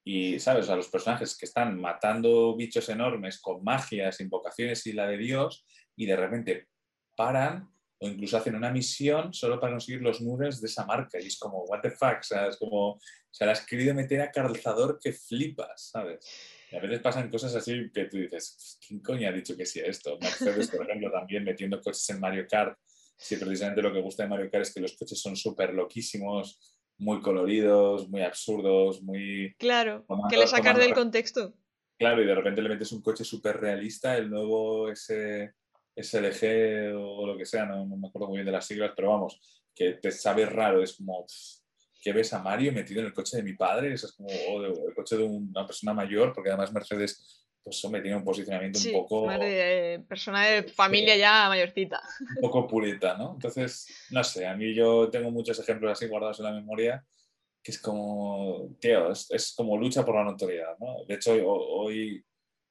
y, ¿sabes? A los personajes que están matando bichos enormes con magias, invocaciones y la de Dios, y de repente paran o incluso hacen una misión solo para conseguir los noodles de esa marca. Y es como, what the fuck, Es como, se la has querido meter a calzador que flipas, ¿sabes? Y a veces pasan cosas así que tú dices, ¿quién coño ha dicho que sí a esto? Mercedes, por ejemplo, también metiendo coches en Mario Kart. Sí, precisamente lo que gusta de Mario Kart es que los coches son súper loquísimos, muy coloridos, muy absurdos, muy... Claro, que le sacar del contexto. Claro, y de repente le metes un coche súper realista, el nuevo ese SLG o lo que sea, no, me acuerdo muy bien de las siglas, pero vamos, que te sabe raro, es como que ves a Mario metido en el coche de mi padre, eso es como el coche de una persona mayor, porque además Mercedes pues me tiene un posicionamiento un poco... Madre, persona de familia ya mayorcita. Un poco purita, ¿no? Entonces, no sé, a mí yo tengo muchos ejemplos así guardados en la memoria que es como, tío, es, como lucha por la notoriedad, ¿no? De hecho, hoy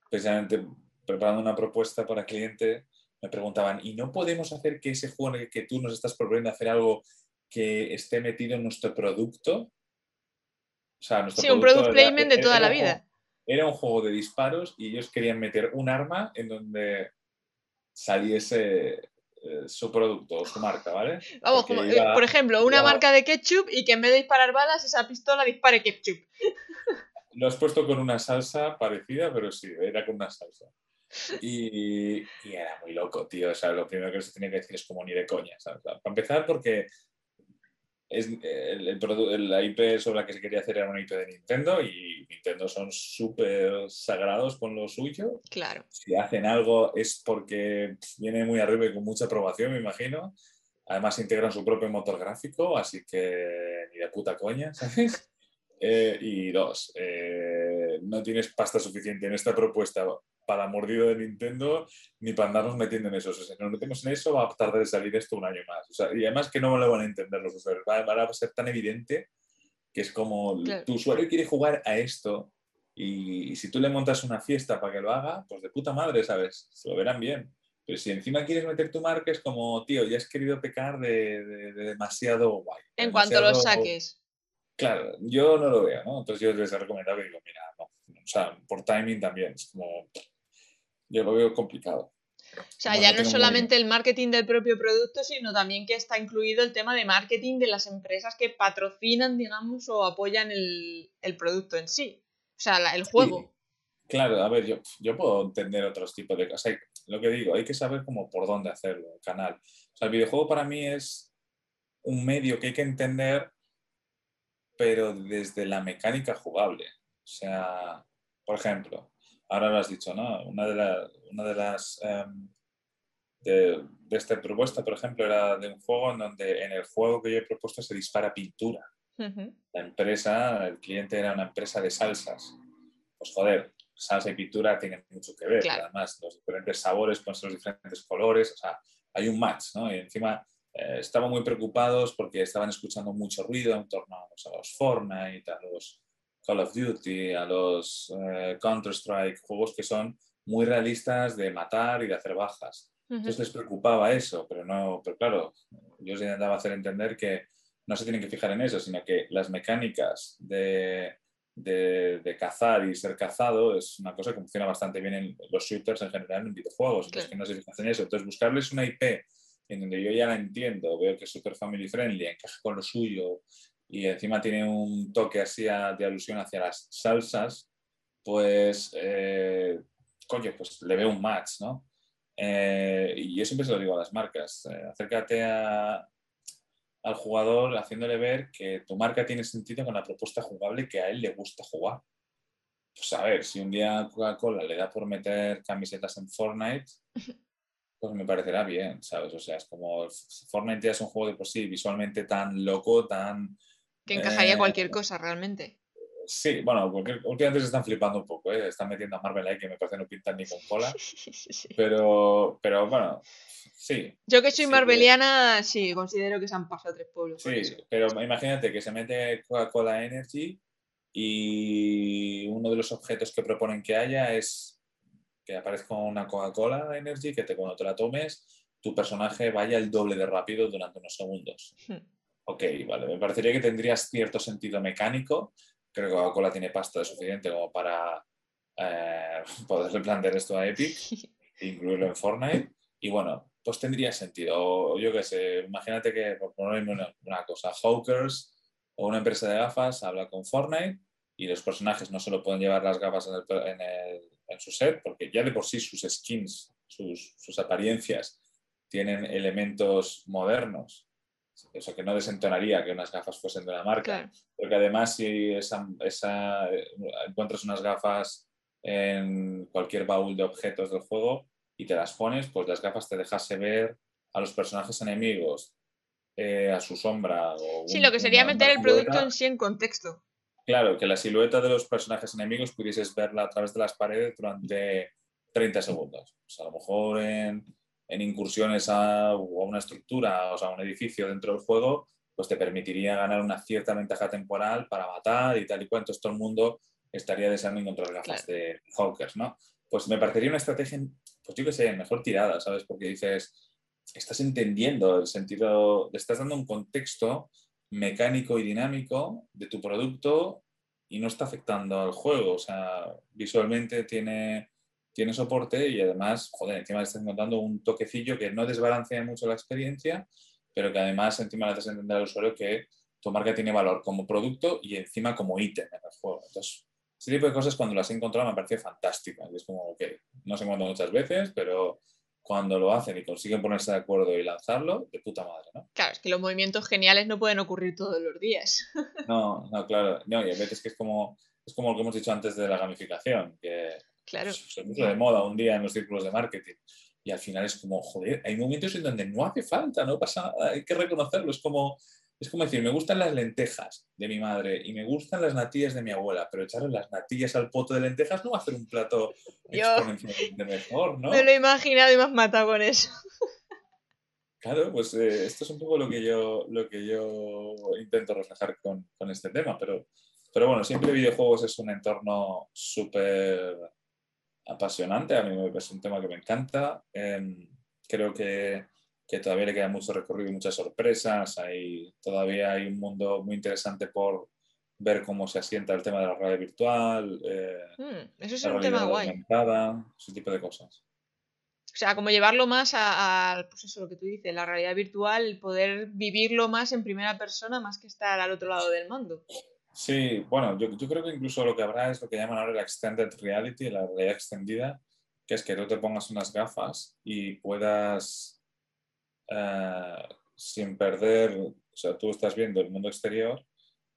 precisamente preparando una propuesta para cliente, me preguntaban, ¿y no podemos hacer que ese juego en el que tú nos estás proponiendo hacer algo que esté metido en nuestro producto. O sea, nuestro sí, un product placement de toda la vida. era un juego de disparos y ellos querían meter un arma en donde saliese eh, su producto o su marca, ¿vale? Vamos, por ejemplo, una marca de ketchup y que en vez de disparar balas, esa pistola dispare ketchup. Lo has puesto con una salsa parecida, pero sí, era con una salsa. Y, era muy loco, tío. O sea, lo primero que se tenía que decir es como ni de coña. para empezar, porque es, el, el, la IP sobre la que se quería hacer era una IP de Nintendo y Nintendo son súper sagrados con lo suyo. Claro. Si hacen algo es porque viene muy arriba y con mucha aprobación, me imagino. Además integran su propio motor gráfico, así que ni de puta coña, ¿sabes? Eh, y dos, eh, no tienes pasta suficiente en esta propuesta para mordido de Nintendo ni para andarnos metiendo en eso. O sea, si nos metemos en eso, va a tardar de salir esto un año más. O sea, y además que no lo van a entender los usuarios. Va, a ser tan evidente que es como tu usuario quiere jugar a esto y, si tú le montas una fiesta para que lo haga, pues de puta madre, ¿sabes? Se lo verán bien. Pero si encima quieres meter tu marca, es como, tío, ya has querido pecar de, demasiado guay. En cuanto lo saques. Claro, yo no lo veo, ¿no? Entonces yo les he recomendado que digo, mira, no. O sea, por timing también, es como, yo lo veo complicado. O sea, ya no es solamente el marketing del propio producto, sino también que está incluido el tema de marketing de las empresas que patrocinan, digamos, o apoyan el, producto en sí. O sea, el juego. Claro, a ver, yo, yo puedo entender otros tipos de cosas. Lo que digo, hay que saber cómo por dónde hacerlo, el canal. O sea, el videojuego para mí es un medio que hay que entender, pero desde la mecánica jugable. O sea, por ejemplo, ahora lo has dicho, ¿no? Una de, una de las em, de, esta propuesta, por ejemplo, era de un juego en donde en el juego que yo he propuesto se dispara pintura. La empresa, el cliente era una empresa de salsas. Pues joder, salsa y pintura tienen mucho que ver. Además, los diferentes sabores con los diferentes colores. O sea, hay un match, ¿no? Y encima eh, estaban muy preocupados porque estaban escuchando mucho ruido en torno a los Fortnite, a los Call of Duty, a los eh, Counter-Strike, juegos que son muy realistas de matar y de hacer bajas. Entonces les preocupaba eso, pero no, pero claro, yo les intentaba hacer entender que no se tienen que fijar en eso, sino que las mecánicas de, de, cazar y ser cazado es una cosa que funciona bastante bien en los shooters en general en videojuegos, entonces que no se fijan en eso. Entonces buscarles una IP en donde yo ya la entiendo, veo que es súper family friendly, encaja con lo suyo y encima tiene un toque así de alusión hacia las salsas, pues, eh, coño, pues le veo un match, ¿no? Eh, y yo siempre se lo digo a las marcas, eh, acércate al jugador haciéndole ver que tu marca tiene sentido con la propuesta jugable que a él le gusta jugar. Pues a ver, si un día Coca-Cola le da por meter camisetas en Fortnite, pues me parecerá bien, ¿sabes? O sea, es como Fortnite ya es un juego de por sí visualmente tan loco, tan... Que encajaría eh, cualquier cosa realmente. Sí, bueno, últimamente se están flipando un poco, ¿eh? están metiendo a Marvel ahí que me parece no pintan ni con cola. Pero, pero bueno, sí. Yo que soy marveliana, sí, considero que se han pasado tres pueblos. Sí, pero imagínate que se mete Coca-Cola Energy y uno de los objetos que proponen que haya es que aparezca una Coca-Cola Energy, que te, cuando te la tomes, tu personaje vaya el doble de rápido durante unos segundos. Hmm. Ok, vale, me parecería que tendrías cierto sentido mecánico, creo que Coca-Cola tiene pasta de suficiente como para eh, poderle plantear esto a Epic, incluirlo en Fortnite. Y bueno, pues tendría sentido. yo qué sé, imagínate que, por ponerme una, cosa, Hawkers o una empresa de gafas habla con Fortnite y los personajes no solo pueden llevar las gafas en, en, su set, porque ya de por sí sus skins, sus, sus apariencias tienen elementos modernos eso que no desentonaría que unas gafas fuesen de la marca. Porque además si esa, encuentras unas gafas en cualquier baúl de objetos del juego y te las pones, pues las gafas te dejase ver a los personajes enemigos, eh, a su sombra. O sí, lo que sería meter el producto en sí en contexto. Claro, que la silueta de los personajes enemigos pudieses verla a través de las paredes durante 30 segundos. a lo mejor en en incursiones a, una estructura, o sea, a un edificio dentro del juego, pues te permitiría ganar una cierta ventaja temporal para matar y tal y cual. Entonces todo el mundo estaría deseando encontrar gafas de Hawkers, ¿no? Pues me parecería una estrategia, pues yo que sé, mejor tirada, ¿sabes? Porque dices, estás entendiendo el sentido, le estás dando un contexto mecánico y dinámico de tu producto y no está afectando al juego. O sea, visualmente tiene tiene soporte y además, joder, encima le estás encontrando un toquecillo que no desbalancea mucho la experiencia, pero que además encima le haces entender al usuario que tu marca tiene valor como producto y encima como ítem en el juego. Entonces, ese tipo de cosas cuando las he encontrado me parece fantástica. Es como, ok, no se encuentra muchas veces, pero cuando lo hacen y consiguen ponerse de acuerdo y lanzarlo, de puta madre, ¿no? Claro, es que los movimientos geniales no pueden ocurrir todos los días. No, no, claro. No, y a veces que es como, es como lo que hemos dicho antes de la gamificación, que Claro. Se puso de moda un día en los círculos de marketing. Y al final es como, joder, hay momentos en donde no hace falta, no pasa nada, hay que reconocerlo. Es como, es como decir, me gustan las lentejas de mi madre y me gustan las natillas de mi abuela, pero echarle las natillas al poto de lentejas no va a hacer un plato exponencialmente mejor, ¿no? Me lo he imaginado y me has matado con eso. Claro, pues eh, esto es un poco lo que yo, lo que yo intento reflejar con, con este tema, pero, pero bueno, siempre videojuegos es un entorno súper apasionante, a mí es un tema que me encanta. Em, creo que, que, todavía le queda mucho recorrido y muchas sorpresas. Hay, todavía hay un mundo muy interesante por ver cómo se asienta el tema de la realidad virtual. Eh, mm, eso es un tema guay. Ese tipo de cosas. O sea, como llevarlo más a, pues eso, lo que tú dices, la realidad virtual, poder vivirlo más en primera persona más que estar al otro lado del mando. Sí, bueno, yo, creo que incluso lo que habrá es lo que llaman ahora la extended reality, la realidad extendida, que es que tú te pongas unas gafas y puedas, eh, sin perder, o sea, tú estás viendo el mundo exterior,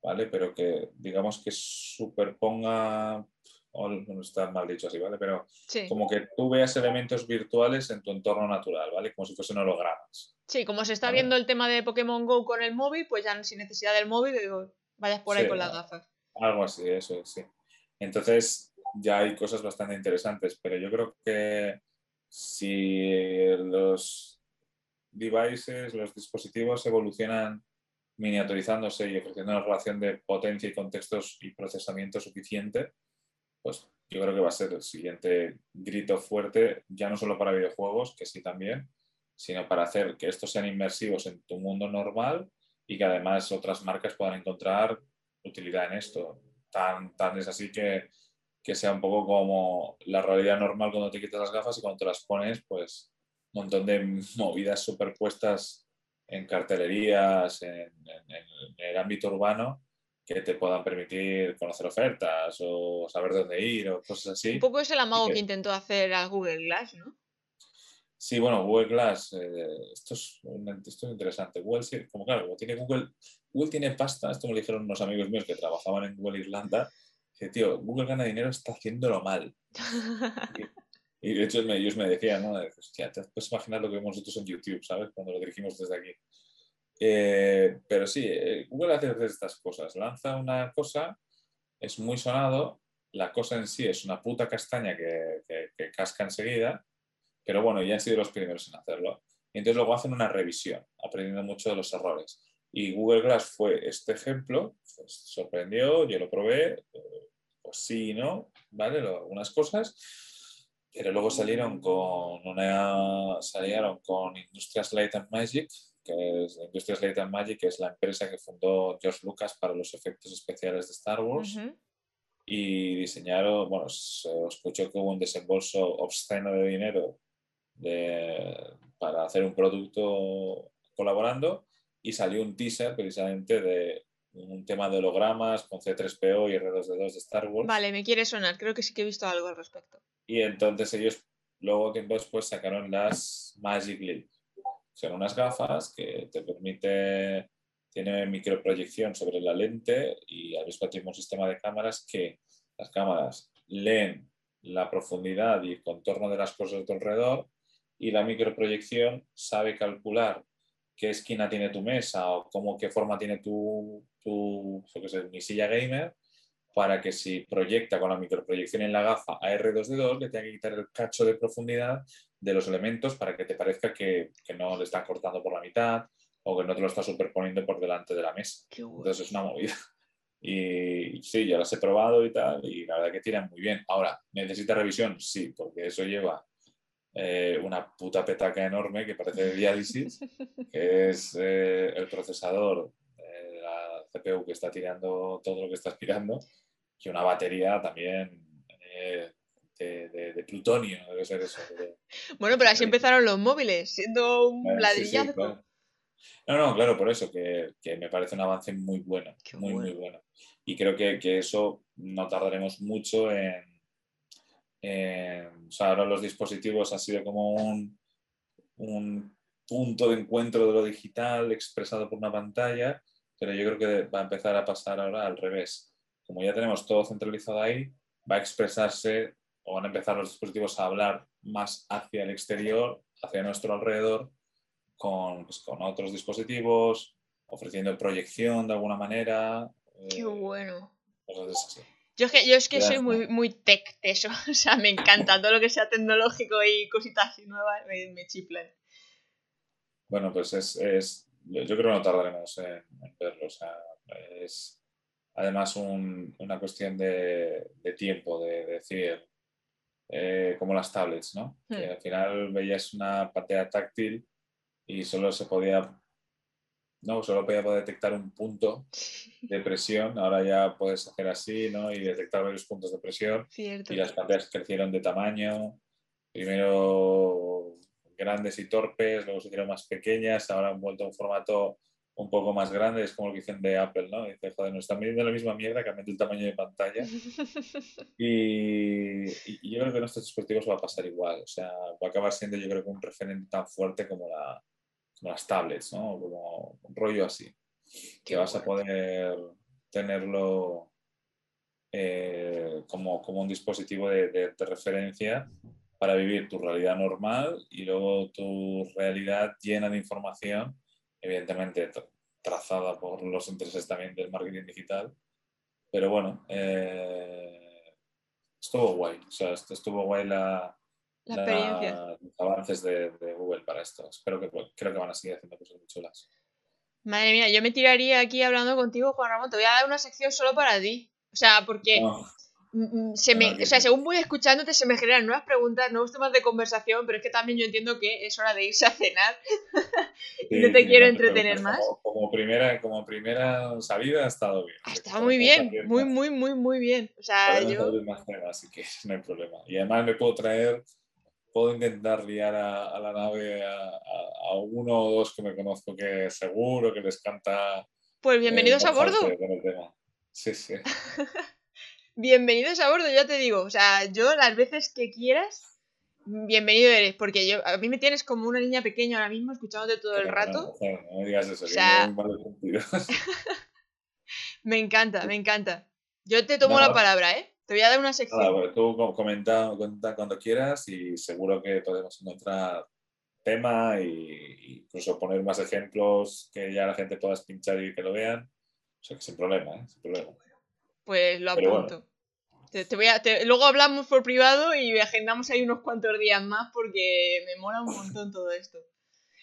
¿vale? Pero que digamos que superponga no está mal dicho así, ¿vale? Pero como que tú veas elementos virtuales en tu entorno natural, ¿vale? Como si fuesen hologramas. Sí, como se está viendo el tema de Pokémon Go con el móvil, pues ya sin necesidad del móvil, vayas por ahí con las gafas. Algo así, eso sí. Entonces, ya hay cosas bastante interesantes, pero yo creo que si los devices, los dispositivos evolucionan miniaturizándose y ofreciendo una relación de potencia y contextos y procesamiento suficiente, pues yo creo que va a ser el siguiente grito fuerte, ya no solo para videojuegos, que sí también, sino para hacer que estos sean inmersivos en tu mundo normal y que además otras marcas puedan encontrar utilidad en esto. Tan, tan es así que, que sea un poco como la realidad normal cuando te quitas las gafas y cuando te las pones, pues montón de movidas superpuestas en cartelerías, en, el ámbito urbano, que te puedan permitir conocer ofertas o saber dónde ir o cosas así. Un poco es el amago que, intentó hacer a Google Glass, ¿no? Sí, bueno, Google Glass, eh, esto, es, esto, es, interesante. Google, como claro, como tiene Google, Google tiene pasta, esto me lo dijeron unos amigos míos que trabajaban en Google Irlanda, que tío, Google gana dinero, está haciéndolo mal. Y de hecho ellos me decían, ¿no? Hostia, te puedes imaginar lo que vemos nosotros en YouTube, ¿sabes? Cuando lo dirigimos desde aquí. Eh, pero sí, eh, Google hace estas cosas. Lanza una cosa, es muy sonado, la cosa en sí es una puta castaña que, que, casca enseguida, pero bueno, ya han sido los primeros en hacerlo. Y entonces luego hacen una revisión, aprendiendo mucho de los errores. Y Google Glass fue este ejemplo, pues sorprendió, yo lo probé, eh, pues sí, ¿no? ¿Vale? Algunas cosas pero luego salieron con una salieron con Industrias Light and Magic, que es Industrias Light and Magic, que es la empresa que fundó George Lucas para los efectos especiales de Star Wars. Y diseñaron, bueno, se escuchó que hubo un desembolso obsceno de dinero para hacer un producto colaborando y salió un teaser precisamente de un tema de hologramas con C3PO y R2D2 de Star Wars. Vale, me quiere sonar, creo que sí que he visto algo al respecto. Y entonces ellos luego tiempo después sacaron las Magic Leap. Son unas gafas que te permite, tiene microproyección sobre la lente y al mismo tiempo un sistema de cámaras que las cámaras leen la profundidad y el contorno de las cosas de tu alrededor y la microproyección sabe calcular qué esquina tiene tu mesa o cómo, qué forma tiene tu, tu mi silla gamer para que si proyecta con la microproyección en la gafa a R2D2 le tenga que quitar el cacho de profundidad de los elementos para que te parezca que, no le está cortando por la mitad o que no te lo está superponiendo por delante de la mesa. Entonces es una movida. Y, sí, ya las he probado y tal, y la verdad que tiran muy bien. Ahora, ¿necesita revisión? Sí, porque eso lleva eh, una puta petaca enorme que parece de diálisis, que es eh, el procesador de la CPU que está tirando todo lo que está aspirando y una batería también eh, de, plutonio, debe ser eso. bueno, pero así empezaron los móviles, siendo un eh, ladrillazo. No, no, claro, por eso, que, me parece un avance muy bueno, muy, muy bueno. Y creo que, eso no tardaremos mucho en, O sea, ahora los dispositivos ha sido como un, un punto de encuentro de lo digital expresado por una pantalla, pero yo creo que va a empezar a pasar ahora al revés como ya tenemos todo centralizado ahí, va a expresarse o van a empezar los dispositivos a hablar más hacia el exterior, hacia nuestro alrededor, con, pues, con otros dispositivos, ofreciendo proyección de alguna manera. Qué eh, bueno. Yo es que, yo es que soy muy, muy tech de eso, o sea, me encanta todo lo que sea tecnológico y cositas así nuevas, me, me chiflan. Bueno, pues es, es, yo creo que no tardaremos en, en verlo, o sea, es, además una cuestión de, tiempo, de, decir, eh, como las tablets, ¿no? Que hmm. al final veías una pantalla táctil y solo se podía, no, solo podía detectar un punto de presión, ahora ya puedes hacer así, ¿no? Y detectar varios puntos de presión. Y las pantallas crecieron de tamaño, primero grandes y torpes, luego se hicieron más pequeñas, ahora han vuelto a un formato un poco más grande, es como lo que dicen de Apple, ¿no? Dice, joder, nos están midiendo la misma mierda, cambiando el tamaño de pantalla. y, yo creo que en estos dispositivos va a pasar igual, o sea, va a acabar siendo yo creo que un referente tan fuerte como, la, las tablets, ¿no? Como un rollo así, que vas a poder tenerlo eh, como, como, un dispositivo de, de, referencia para vivir tu realidad normal y luego tu realidad llena de información, evidentemente trazada por los intereses también del marketing digital. Pero bueno, eh, estuvo guay. O sea, estuvo guay la, la experiencia. los avances de, de, Google para esto. Espero que creo que van a seguir haciendo cosas muy chulas. Madre mía, yo me tiraría aquí hablando contigo, Juan Ramón. Te voy a dar una sección solo para ti. O sea, porque se me, o sea, según voy escuchándote se me generan nuevas preguntas, nuevos temas de conversación, pero es que también yo entiendo que es hora de irse a cenar. no te quiero entretener más. Como, primera, como primera salida ha estado bien. Ha estado muy bien, muy, muy, muy, muy bien. O sea, yo... Más así que no hay problema. Y además me puedo traer, puedo intentar liar a, la nave a, uno o dos que me conozco que seguro que les canta. Pues bienvenidos a bordo. Sí, sí. bienvenidos a bordo, ya te digo. O sea, yo las veces que quieras, bienvenido eres. Porque yo, a mí me tienes como una niña pequeña ahora mismo, escuchándote todo el rato. No, me digas eso, o sea, me encanta, me encanta. Yo te tomo la palabra, ¿eh? Te voy a dar una sección. Nada, tú comenta, comenta, cuando quieras y seguro que podemos encontrar tema e incluso poner más ejemplos que ya la gente pueda pinchar y que lo vean. O sea que sin problema, ¿eh? Sin problema. Pues lo apunto. Te, voy a, luego hablamos por privado y agendamos ahí unos cuantos días más porque me mola un montón todo esto.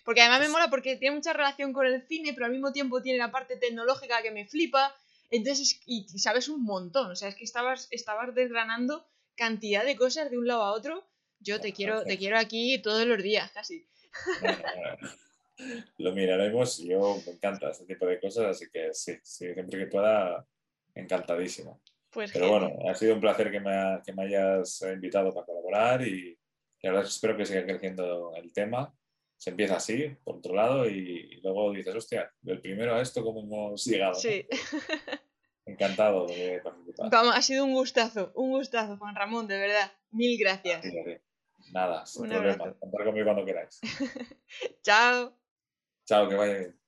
Porque además me mola porque tiene mucha relación con el cine, pero al mismo tiempo tiene la parte tecnológica que me flipa. Entonces, y, sabes un montón. O sea, es que estabas, estabas desgranando cantidad de cosas de un lado a otro. Yo te quiero, te quiero aquí todos los días, casi. Lo miraremos. Yo me encanta este tipo de cosas, así que sí, sí siempre que pueda encantadísimo. Pues Pero bueno, ha sido un placer que me, que me, hayas invitado para colaborar y, verdad espero que siga creciendo el tema. Se empieza así, por otro lado, y, luego dices, hostia, del primero a esto, ¿cómo hemos llegado? Sí. Encantado de participar. Vamos, ha sido un gustazo, un gustazo, Juan Ramón, de verdad. Mil gracias. Nada, sin problema. Contar conmigo cuando queráis. Chao. Chao, que vaya bien.